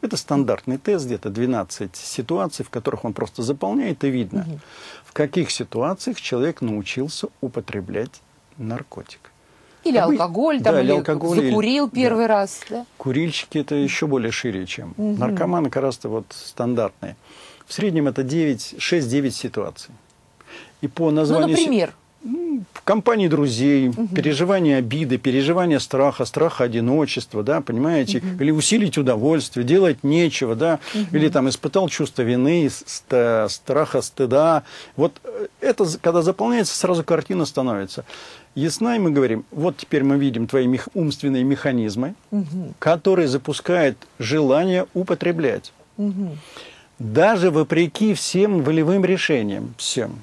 Speaker 3: Это стандартный тест, где-то 12 ситуаций, в которых он просто заполняет, и видно, угу. в каких ситуациях человек научился употреблять наркотик.
Speaker 2: Или а алкоголь, там, да, или алкоголь, закурил или, первый да. раз. Да?
Speaker 3: Курильщики это еще более шире, чем угу. наркоманы, как раз-то вот стандартные. В среднем это 6-9 ситуаций. И по названию...
Speaker 2: Ну, например?
Speaker 3: В компании друзей, угу. переживание обиды, переживание страха, страха одиночества, да, понимаете, угу. или усилить удовольствие, делать нечего, да, угу. или там испытал чувство вины, страха, стыда. Вот э, это, когда заполняется, сразу картина становится ясна, и мы говорим, вот теперь мы видим твои мех, умственные механизмы, угу. которые запускают желание употреблять. Угу. Даже вопреки всем волевым решениям, всем.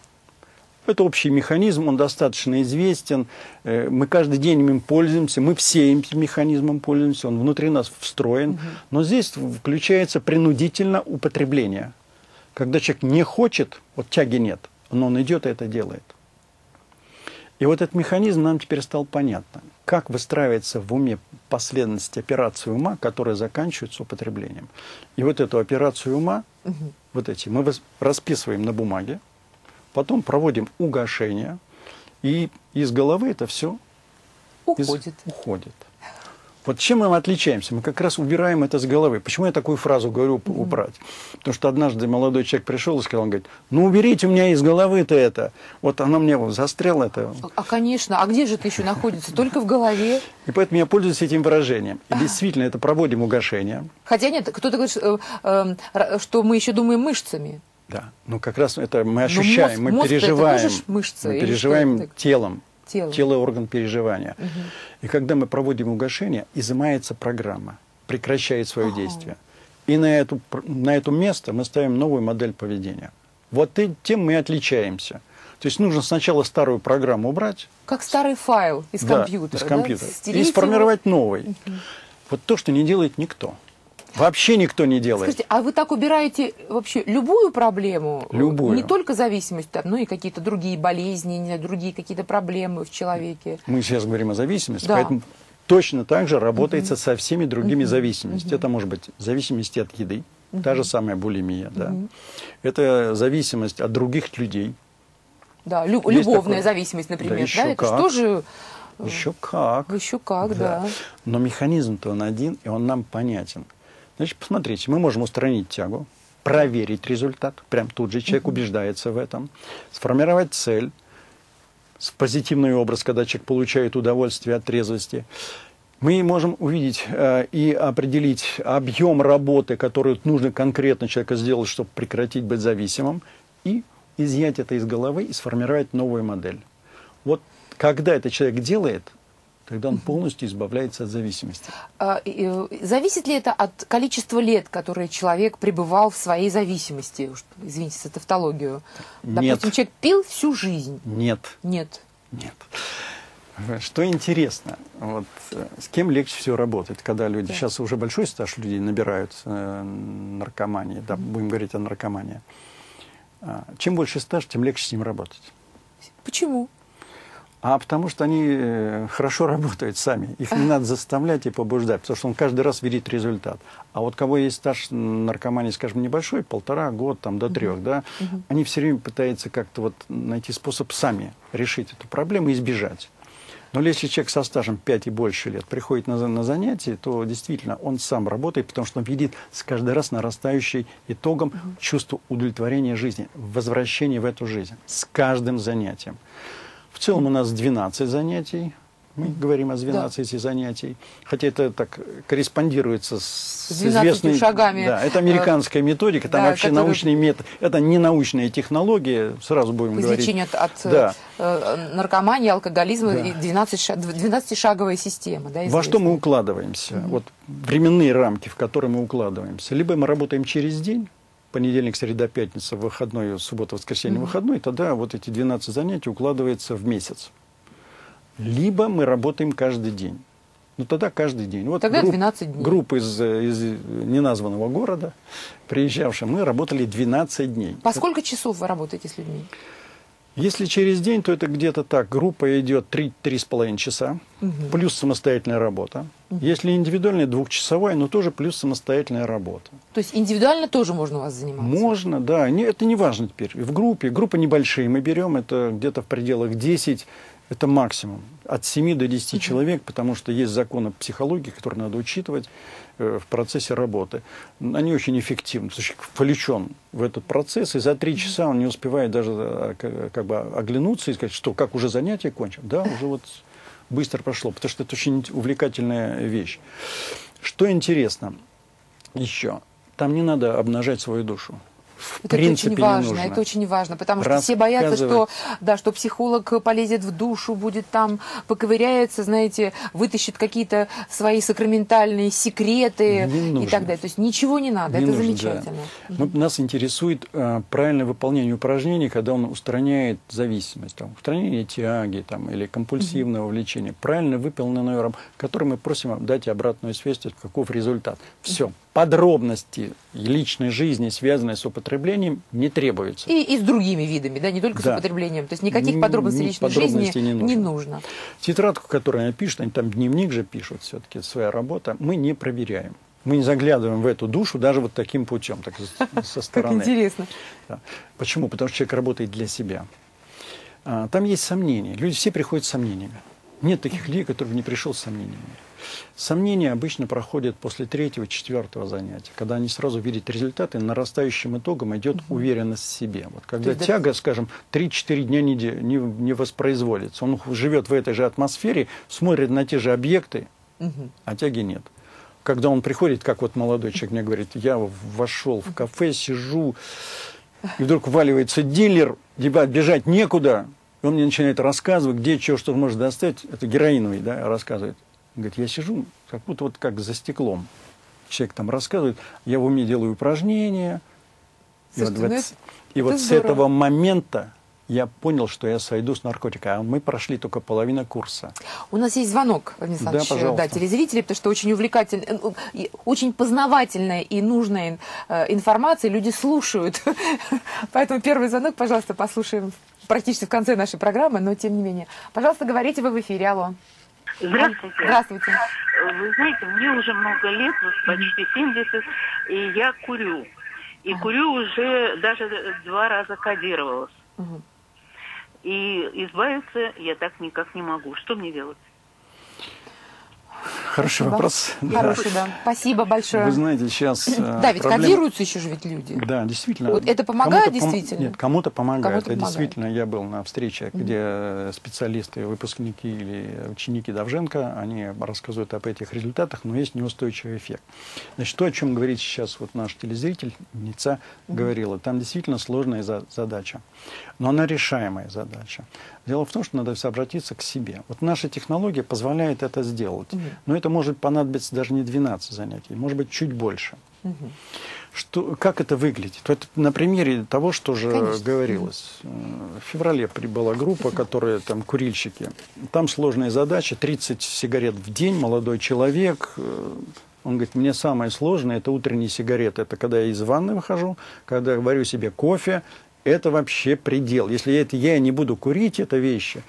Speaker 3: Это общий механизм, он достаточно известен. Э, мы каждый день им пользуемся, мы все этим механизмом пользуемся, он внутри нас встроен. Угу. Но здесь включается принудительно употребление. Когда человек не хочет, вот тяги нет, но он идет и это делает. И вот этот механизм нам теперь стал понятно. Как выстраивается в уме последовательность операции ума, которая заканчивается употреблением. И вот эту операцию ума, угу. вот эти, мы расписываем на бумаге, потом проводим угошение, и из головы это все
Speaker 2: уходит.
Speaker 3: Из, уходит. Вот чем мы отличаемся? Мы как раз убираем это с головы. Почему я такую фразу говорю убрать? Потому что однажды молодой человек пришел и сказал, он говорит, ну уберите у меня из головы-то это. Вот оно мне вот застряло это.
Speaker 2: А, конечно, а где же это еще находится? Только в голове.
Speaker 3: И поэтому я пользуюсь этим выражением. И действительно, это проводим угошение.
Speaker 2: Хотя нет, кто-то говорит, что, э, э, что мы еще думаем мышцами.
Speaker 3: Да, ну как раз это мы ощущаем, мозг, мы мозг переживаем,
Speaker 2: это мышцы,
Speaker 3: мы переживаем телом, тело. тело орган переживания. Угу. И когда мы проводим угошение, изымается программа, прекращает свое ага. действие. И на, эту, на это место мы ставим новую модель поведения. Вот тем мы отличаемся. То есть нужно сначала старую программу убрать.
Speaker 2: Как старый файл из
Speaker 3: да,
Speaker 2: компьютера.
Speaker 3: Из компьютера. Да? И сформировать новый. Угу. Вот то, что не делает никто. Вообще никто не делает.
Speaker 2: Скажите, а вы так убираете вообще любую проблему?
Speaker 3: Любую.
Speaker 2: Не только зависимость, но и какие-то другие болезни, не знаю, другие какие-то проблемы в человеке.
Speaker 3: Мы сейчас говорим о зависимости, да. поэтому точно так же работается угу. со всеми другими угу. зависимостями. Угу. Это может быть зависимость от еды, угу. та же самая булимия, да. Угу. Это зависимость от других людей.
Speaker 2: Да, лю- любовная такое... зависимость, например, да, да? это что же...
Speaker 3: Еще как.
Speaker 2: Еще как, да. да.
Speaker 3: Но механизм-то он один, и он нам понятен. Значит, посмотрите, мы можем устранить тягу, проверить результат, прям тут же человек убеждается в этом, сформировать цель, позитивный образ, когда человек получает удовольствие от трезвости. Мы можем увидеть э, и определить объем работы, которую нужно конкретно человека сделать, чтобы прекратить быть зависимым, и изъять это из головы и сформировать новую модель. Вот когда это человек делает, Тогда он полностью избавляется от зависимости.
Speaker 2: А, зависит ли это от количества лет, которые человек пребывал в своей зависимости? Извините за тавтологию.
Speaker 3: Нет.
Speaker 2: Допустим, человек пил всю жизнь.
Speaker 3: Нет.
Speaker 2: Нет.
Speaker 3: Нет. Что интересно, вот э, с кем легче всего работать, когда люди, да. сейчас уже большой стаж людей набирают э, наркомании, да, будем говорить о наркомании. А, чем больше стаж, тем легче с ним работать.
Speaker 2: Почему?
Speaker 3: А потому что они э, хорошо работают сами. Их не надо заставлять и побуждать, потому что он каждый раз видит результат. А вот кого есть стаж наркомании, скажем, небольшой, полтора, год, там, до трех, да, они все время пытаются как-то вот найти способ сами решить эту проблему и избежать. Но если человек со стажем 5 и больше лет приходит на, на занятия, то действительно он сам работает, потому что он видит с каждый раз нарастающий итогом чувство удовлетворения жизни, возвращения в эту жизнь с каждым занятием. В целом у нас 12 занятий. Мы говорим о 12 да. занятий. Хотя это так корреспондируется с, с известной...
Speaker 2: шагами.
Speaker 3: Да, это американская методика, там да, вообще который... научный метод. Это не научная технология, сразу будем говорить.
Speaker 2: Излечение от, да. э, наркомании, алкоголизма, да. 12, 12-шаговая система. Да,
Speaker 3: Во что мы укладываемся? Угу. Вот временные рамки, в которые мы укладываемся. Либо мы работаем через день, понедельник, среда, пятница, выходной, суббота, воскресенье, mm-hmm. выходной, тогда вот эти 12 занятий укладываются в месяц. Либо мы работаем каждый день. Ну, тогда каждый день. Вот
Speaker 2: тогда групп, 12 дней.
Speaker 3: Группа из, из неназванного города, приезжавшая, мы работали 12 дней.
Speaker 2: По сколько часов вы работаете с людьми?
Speaker 3: Если через день, то это где-то так. Группа идет 3-3,5 часа, угу. плюс самостоятельная работа. Угу. Если индивидуальная, двухчасовая, но тоже плюс самостоятельная работа.
Speaker 2: То есть индивидуально тоже можно у вас заниматься?
Speaker 3: Можно, да. Не, это не важно теперь. В группе, группы небольшие мы берем, это где-то в пределах 10 это максимум. От 7 до 10 угу. человек, потому что есть законы психологии, которые надо учитывать в процессе работы. Они очень эффективны. Потому что включен в этот процесс, и за 3 часа он не успевает даже э, как бы оглянуться и сказать, что как уже занятие кончим. Да, уже вот быстро прошло, потому что это очень увлекательная вещь. Что интересно еще, там не надо обнажать свою душу
Speaker 2: это очень важно, это очень важно, потому что все боятся, что, да, что психолог полезет в душу, будет там, поковыряется, знаете, вытащит какие-то свои сакраментальные секреты и так далее. То есть ничего не надо, не это нужно, замечательно.
Speaker 3: Да. Мы, нас интересует э, правильное выполнение упражнений, когда он устраняет зависимость, там, устранение тяги там, или компульсивного влечения. Правильно выполненный номером, который мы просим дать обратную связь, каков результат. Все. Подробности личной жизни, связанные с употреблением, не требуются.
Speaker 2: И, и с другими видами, да, не только
Speaker 3: Да.
Speaker 2: с употреблением. То есть никаких
Speaker 3: Ни-
Speaker 2: подробностей личной
Speaker 3: подробностей
Speaker 2: жизни
Speaker 3: не нужно.
Speaker 2: не нужно.
Speaker 3: Тетрадку, которую они пишут, они там дневник же пишут, все-таки своя работа, мы не проверяем. Мы не заглядываем в эту душу даже вот таким путем, так со
Speaker 2: Как
Speaker 3: стороны.
Speaker 2: интересно.
Speaker 3: Да. Почему? Потому что человек работает для себя. А, Там есть сомнения. Люди все приходят с сомнениями. Нет таких людей, которые не пришел с сомнениями. Сомнения обычно проходят после третьего, четвертого занятия, когда они сразу видят результаты, нарастающим итогом идет уверенность в себе. Вот когда
Speaker 2: есть, да,
Speaker 3: тяга, скажем, 3-4 дня не, не, не воспроизводится, он живет в этой же атмосфере, смотрит на те же объекты,
Speaker 2: Мгм.
Speaker 3: а тяги нет. Когда он приходит, как вот молодой человек мне говорит, я вошел в кафе, сижу, и вдруг валивается дилер, ебать, бежать некуда. И он мне начинает рассказывать, где что, что может достать. Это героиновый, да, рассказывает. Говорит, я сижу, как будто вот как за стеклом. Человек там рассказывает, я в уме делаю упражнения. И вот,
Speaker 2: Слушайте, ну
Speaker 3: с-
Speaker 2: это-
Speaker 3: и вот
Speaker 2: это
Speaker 3: с
Speaker 2: здорово.
Speaker 3: этого момента я понял, что я сойду с наркотика. А мы прошли только половина курса.
Speaker 2: У нас есть звонок, Владимир
Speaker 3: Да,
Speaker 2: Александрович,
Speaker 3: пожалуйста.
Speaker 2: да, телезрителей, потому что очень увлекательная, э, очень познавательная и нужная э, информация, люди слушают. Поэтому первый звонок, пожалуйста, послушаем практически в конце нашей программы, но тем не менее. Пожалуйста, говорите, вы в эфире, алло.
Speaker 4: Здравствуйте.
Speaker 2: Здравствуйте.
Speaker 4: Вы знаете, мне уже много лет, вот почти 70, и я курю. И курю уже даже два раза кодировалась.
Speaker 2: Мгм.
Speaker 4: И избавиться я так никак не могу. Что мне делать?
Speaker 3: Хороший
Speaker 2: Спасибо.
Speaker 3: вопрос.
Speaker 2: Хороший, да. Спасибо большое.
Speaker 3: Вы знаете, сейчас... э,
Speaker 2: Да, ведь
Speaker 3: проблема-
Speaker 2: кодируются еще же ведь люди.
Speaker 3: Да, действительно.
Speaker 2: Вот это помогает
Speaker 3: Кому-то пом-
Speaker 2: действительно?
Speaker 3: Нет, кому-то помогает. Это
Speaker 2: помогает.
Speaker 3: действительно, я был на встрече, где специалисты, выпускники или ученики Давженко, они рассказывают об этих результатах, но есть неустойчивый эффект. Значит, то, о чем говорит сейчас вот наш телезрительница говорила, там действительно сложная за- задача, но она решаемая задача. Дело в том, что надо все обратиться к себе. Вот наша технология позволяет это сделать, но это может понадобиться даже не 12 занятий, может быть, чуть больше.
Speaker 2: Мгм.
Speaker 3: Что, как это выглядит? Вот на примере того, что же
Speaker 2: Конечно.
Speaker 3: говорилось. Э, В феврале прибыла группа, которая там курильщики. Там сложная задача, 30 сигарет в день, молодой человек. э, Он говорит, мне самое сложное, это утренние сигареты. Это когда я из ванны выхожу, когда я варю себе кофе. Это вообще предел. Если я, это, я не буду курить, это вещи,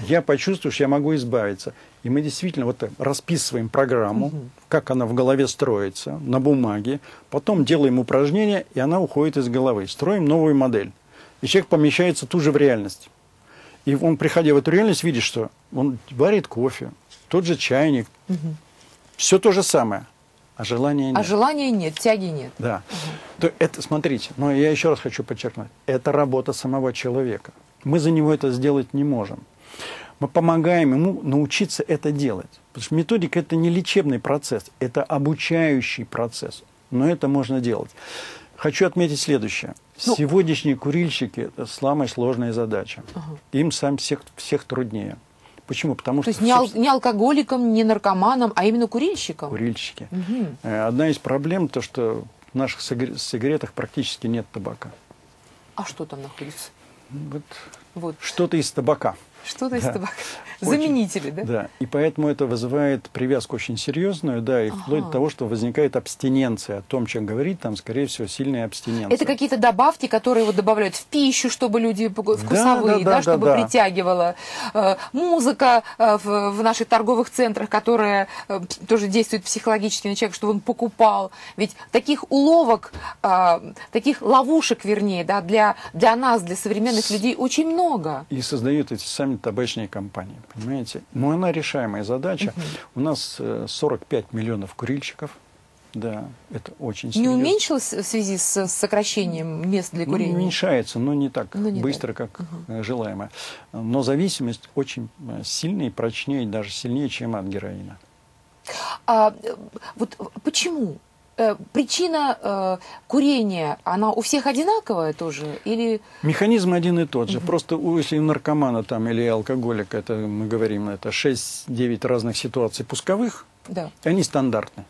Speaker 3: я почувствую, что я могу избавиться. И мы действительно вот расписываем программу, как она в голове строится, на бумаге. Потом делаем упражнения, и она уходит из головы. Строим новую модель. И человек помещается тут же в реальность. И он, приходя в эту реальность, видит, что он варит кофе, тот же чайник, все то же самое, а желания нет.
Speaker 2: А желания нет, тяги нет.
Speaker 3: Да. То это, смотрите, но я еще раз хочу подчеркнуть, это работа самого человека. Мы за него это сделать не можем. Мы помогаем ему научиться это делать. Потому что методика – это не лечебный процесс, это обучающий процесс. Но это можно делать. Хочу отметить следующее.
Speaker 2: Ну-
Speaker 3: Сегодняшние курильщики – это самая сложная задача. Им сам всех, всех труднее. Почему? Потому
Speaker 2: То
Speaker 3: что
Speaker 2: есть не, ал-
Speaker 3: собственно,
Speaker 2: не алкоголикам, не наркоманам, а именно курильщикам.
Speaker 3: курильщики. Э, Одна из проблем то, что в наших сига- сигаретах практически нет табака.
Speaker 2: А что там находится?
Speaker 3: Вот
Speaker 2: Вот.
Speaker 3: что-то из табака.
Speaker 2: Что-то из
Speaker 3: Да.
Speaker 2: табака.
Speaker 3: Очень.
Speaker 2: Заменители, да?
Speaker 3: Да, и поэтому это вызывает привязку очень серьезную, да, и вплоть до того, что возникает абстиненция. О том, чем говорить, там, скорее всего, сильная абстиненция.
Speaker 2: Это какие-то добавки, которые вот добавляют в пищу, чтобы люди вкусовые,
Speaker 3: да,
Speaker 2: да,
Speaker 3: да,
Speaker 2: чтобы
Speaker 3: да.
Speaker 2: притягивало. Э, Музыка э, в, в наших торговых центрах, которая э, тоже действует психологически на человека, чтобы он покупал. Ведь таких уловок, таких ловушек, вернее, да, для, для нас, для современных людей очень много.
Speaker 3: И создают эти сами табачные компании, понимаете? Но она решаемая задача. У нас э, 45 миллионов курильщиков. Да, это очень
Speaker 2: Не
Speaker 3: серьезно.
Speaker 2: уменьшилось в связи с сокращением мест для
Speaker 3: Ну,
Speaker 2: курения?
Speaker 3: уменьшается, но не так
Speaker 2: Но не
Speaker 3: быстро, как э, желаемо. Но зависимость очень э, сильная и прочнее, даже сильнее, чем от героина.
Speaker 2: А, э, вот почему? Э, Причина э, курения, она у всех одинаковая тоже? Или
Speaker 3: Механизм один и тот же. Просто у, если у наркомана там, или алкоголика, это мы говорим, это 6-9 разных ситуаций пусковых,
Speaker 2: да?
Speaker 3: и они стандартны.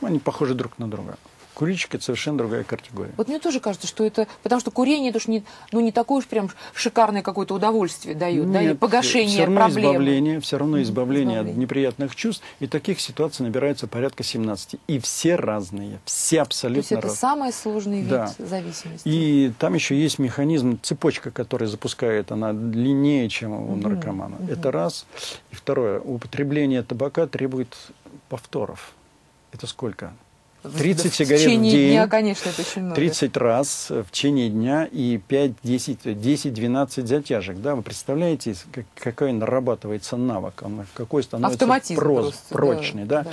Speaker 3: Они похожи друг на друга. Курильщик – это совершенно другая категория.
Speaker 2: Вот мне тоже кажется, что это... Потому что курение, это уж не, ну, не такое уж прям шикарное какое-то удовольствие дает, да, или погашение
Speaker 3: все равно
Speaker 2: проблемы.
Speaker 3: избавление, все равно избавление от
Speaker 2: избавление.
Speaker 3: неприятных чувств. И таких ситуаций набирается порядка 17. И все разные, все
Speaker 2: То
Speaker 3: абсолютно
Speaker 2: есть это
Speaker 3: разные.
Speaker 2: самый сложный вид
Speaker 3: Да.
Speaker 2: зависимости.
Speaker 3: И там еще есть механизм, цепочка, которая запускает, она длиннее, чем у наркомана. Это раз. И второе, употребление табака требует повторов. Это сколько? 30
Speaker 2: в
Speaker 3: сигарет в
Speaker 2: течение
Speaker 3: день.
Speaker 2: дня, конечно, это очень много.
Speaker 3: 30 раз в течение дня и 5, 10, 10-12 затяжек. Да? Вы представляете, как- какой нарабатывается навык, он какой становится
Speaker 2: Автоматизм
Speaker 3: проз-
Speaker 2: просто, да,
Speaker 3: прочный. Да,
Speaker 2: да.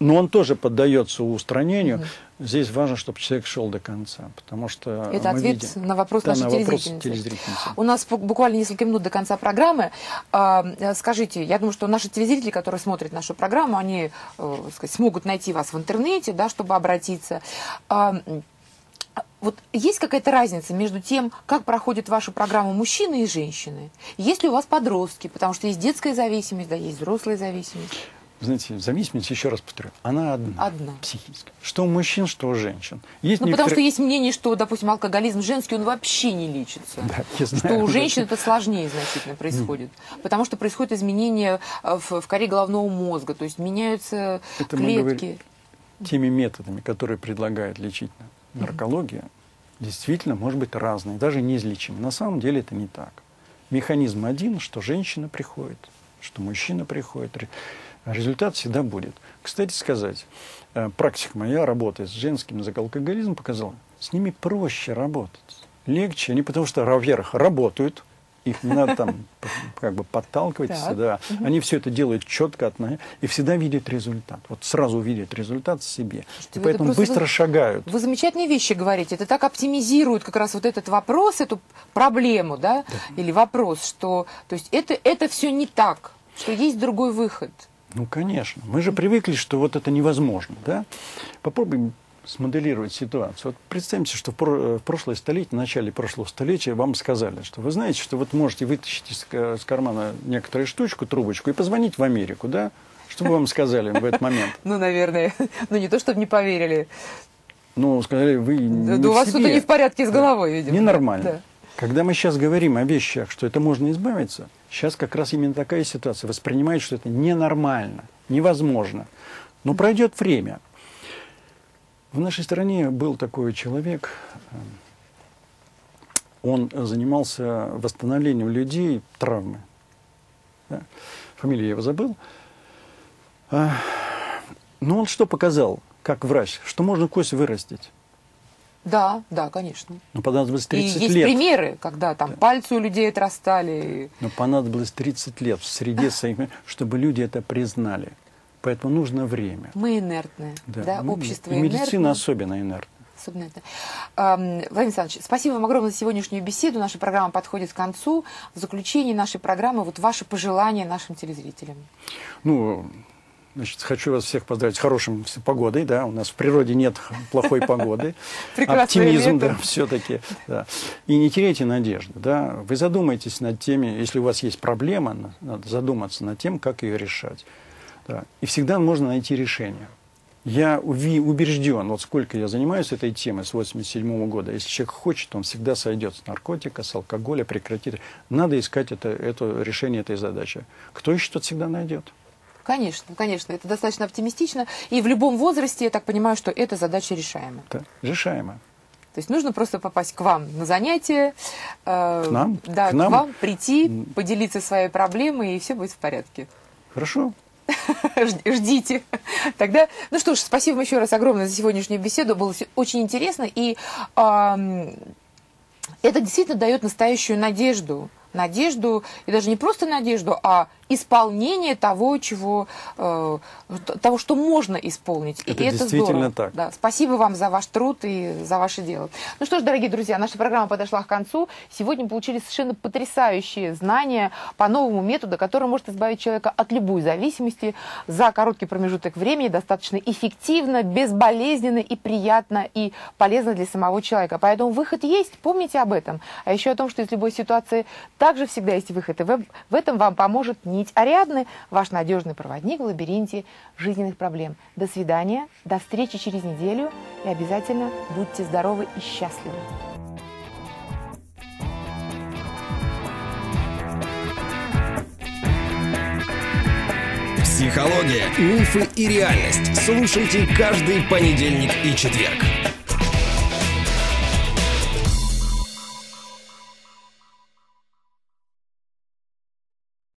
Speaker 3: Но он тоже поддается устранению. Здесь важно, чтобы человек шел до конца, потому что
Speaker 2: Это
Speaker 3: мы
Speaker 2: ответ
Speaker 3: видим-
Speaker 2: на вопрос
Speaker 3: Да,
Speaker 2: нашей
Speaker 3: на
Speaker 2: телезрительницы.
Speaker 3: телезрительницы.
Speaker 2: У нас бу- буквально несколько минут до конца программы. А, э, Скажите, я думаю, что наши телезрители, которые смотрят нашу программу, они э, сказать, смогут найти вас в интернете, да, чтобы обратиться. А, Вот есть какая-то разница между тем, как проходит вашу программу мужчины и женщины? Есть ли у вас подростки? Потому что есть детская зависимость, да, есть взрослая зависимость.
Speaker 3: Знаете, зависимость, еще раз повторю, она одна.
Speaker 2: Одна.
Speaker 3: Психическая. Что у мужчин, что у женщин. Есть
Speaker 2: Ну, потому что
Speaker 3: некоторые-
Speaker 2: есть мнение, что, допустим, алкоголизм женский, он вообще не лечится.
Speaker 3: Да, я
Speaker 2: Что
Speaker 3: знаю.
Speaker 2: у женщин это сложнее значительно происходит. Потому что происходят изменения э, в, в коре головного мозга, то есть меняются
Speaker 3: Это мы
Speaker 2: клетки.
Speaker 3: говорим теми методами, которые предлагает лечительная наркология, действительно может быть разные, даже неизлечимы. На самом деле это не так. Механизм один, что женщина приходит, что мужчина приходит. Ре- Результат всегда будет. Кстати сказать, э, практика моя, работая с женским язык алкоголизм, показала, с ними проще работать. Легче, они потому что, во-первых, работают, их не надо там как бы подталкивать
Speaker 2: Так.
Speaker 3: Они все это делают четко, отно- и всегда видят результат. Вот сразу видят результат в себе.
Speaker 2: Слушайте,
Speaker 3: и поэтому быстро
Speaker 2: вы-
Speaker 3: шагают.
Speaker 2: Вы замечательные вещи говорите. Это так оптимизирует как раз вот этот вопрос, эту проблему, да, или вопрос, что, то есть это, это все не так, что есть другой выход.
Speaker 3: Ну, конечно. Мы же привыкли, что вот это невозможно, да? Попробуем смоделировать ситуацию. Вот представьте, что в, про- в прошлое столетие, в начале прошлого столетия вам сказали, что вы знаете, что вот можете вытащить из, ка- из кармана некоторую штучку, трубочку и позвонить в Америку, да? Что бы вам сказали в этот момент?
Speaker 2: Ну, наверное, ну не то, чтобы не поверили.
Speaker 3: Ну, сказали, вы не
Speaker 2: Да у вас что-то не в порядке с головой, видимо.
Speaker 3: Ненормально.
Speaker 2: Да.
Speaker 3: Когда мы сейчас говорим о вещах, что это можно избавиться, сейчас как раз именно такая ситуация. Воспринимают, что это ненормально, невозможно. Но пройдет время. В нашей стране был такой человек, он занимался восстановлением людей травмы. Фамилию я его забыл. А, Но он что показал, как врач, что можно кость вырастить.
Speaker 2: Да, да, конечно.
Speaker 3: Но понадобилось 30
Speaker 2: и есть
Speaker 3: лет.
Speaker 2: примеры, когда там пальцы у людей отрастали.
Speaker 3: Но понадобилось 30 лет в среде своих, чтобы люди это признали. Поэтому нужно время.
Speaker 2: Мы инертные, да,
Speaker 3: мы-
Speaker 2: общество
Speaker 3: и медицина
Speaker 2: инертное.
Speaker 3: особенно инертна.
Speaker 2: Особенно это. Ам, Владимир Александрович, спасибо вам огромное за сегодняшнюю беседу. Наша программа подходит к концу. В заключении нашей программы вот ваши пожелания нашим телезрителям.
Speaker 3: Ну, значит, хочу вас всех поздравить с хорошим погодой, да, у нас в природе нет плохой погоды. Оптимизм, да, все-таки, да. И не теряйте надежды, да. Вы задумайтесь над теми, если у вас есть проблема, на- надо задуматься над тем, как ее решать. Да. И всегда можно найти решение. Я убежден, вот сколько я занимаюсь этой темой с 87 года, если человек хочет, он всегда сойдет с наркотика, с алкоголя, прекратит. Надо искать это, это решение этой задачи. Кто ищет, тот всегда найдет.
Speaker 2: Конечно, конечно, это достаточно оптимистично. И в любом возрасте, я так понимаю, что эта задача решаема.
Speaker 3: Да, решаемо.
Speaker 2: То есть нужно просто попасть к вам на занятия, э,
Speaker 3: К нам?
Speaker 2: да,
Speaker 3: К
Speaker 2: к,
Speaker 3: нам?
Speaker 2: вам прийти, поделиться своей проблемой, и все будет в порядке.
Speaker 3: Хорошо?
Speaker 2: Жд- Ждите. Тогда, ну что ж, спасибо еще раз огромное за сегодняшнюю беседу. Было очень интересно. И ам, это действительно дает настоящую надежду. Надежду, и даже не просто надежду, а исполнение того, чего, э, того, что можно исполнить.
Speaker 3: Это
Speaker 2: и это
Speaker 3: действительно
Speaker 2: здорово.
Speaker 3: так.
Speaker 2: Да, спасибо вам за ваш труд и за ваше дело. Ну что ж, дорогие друзья, наша программа подошла к концу. Сегодня получили совершенно потрясающие знания по новому методу, который может избавить человека от любой зависимости за короткий промежуток времени, достаточно эффективно, безболезненно и приятно и полезно для самого человека. Поэтому выход есть, помните об этом. А еще о том, что из любой ситуации также всегда есть выход. И в в этом вам поможет Нить Ариадны, ваш надежный проводник в лабиринте жизненных проблем. До свидания, до встречи через неделю и обязательно будьте здоровы и счастливы.
Speaker 1: Психология, мифы и реальность. Слушайте каждый понедельник и четверг.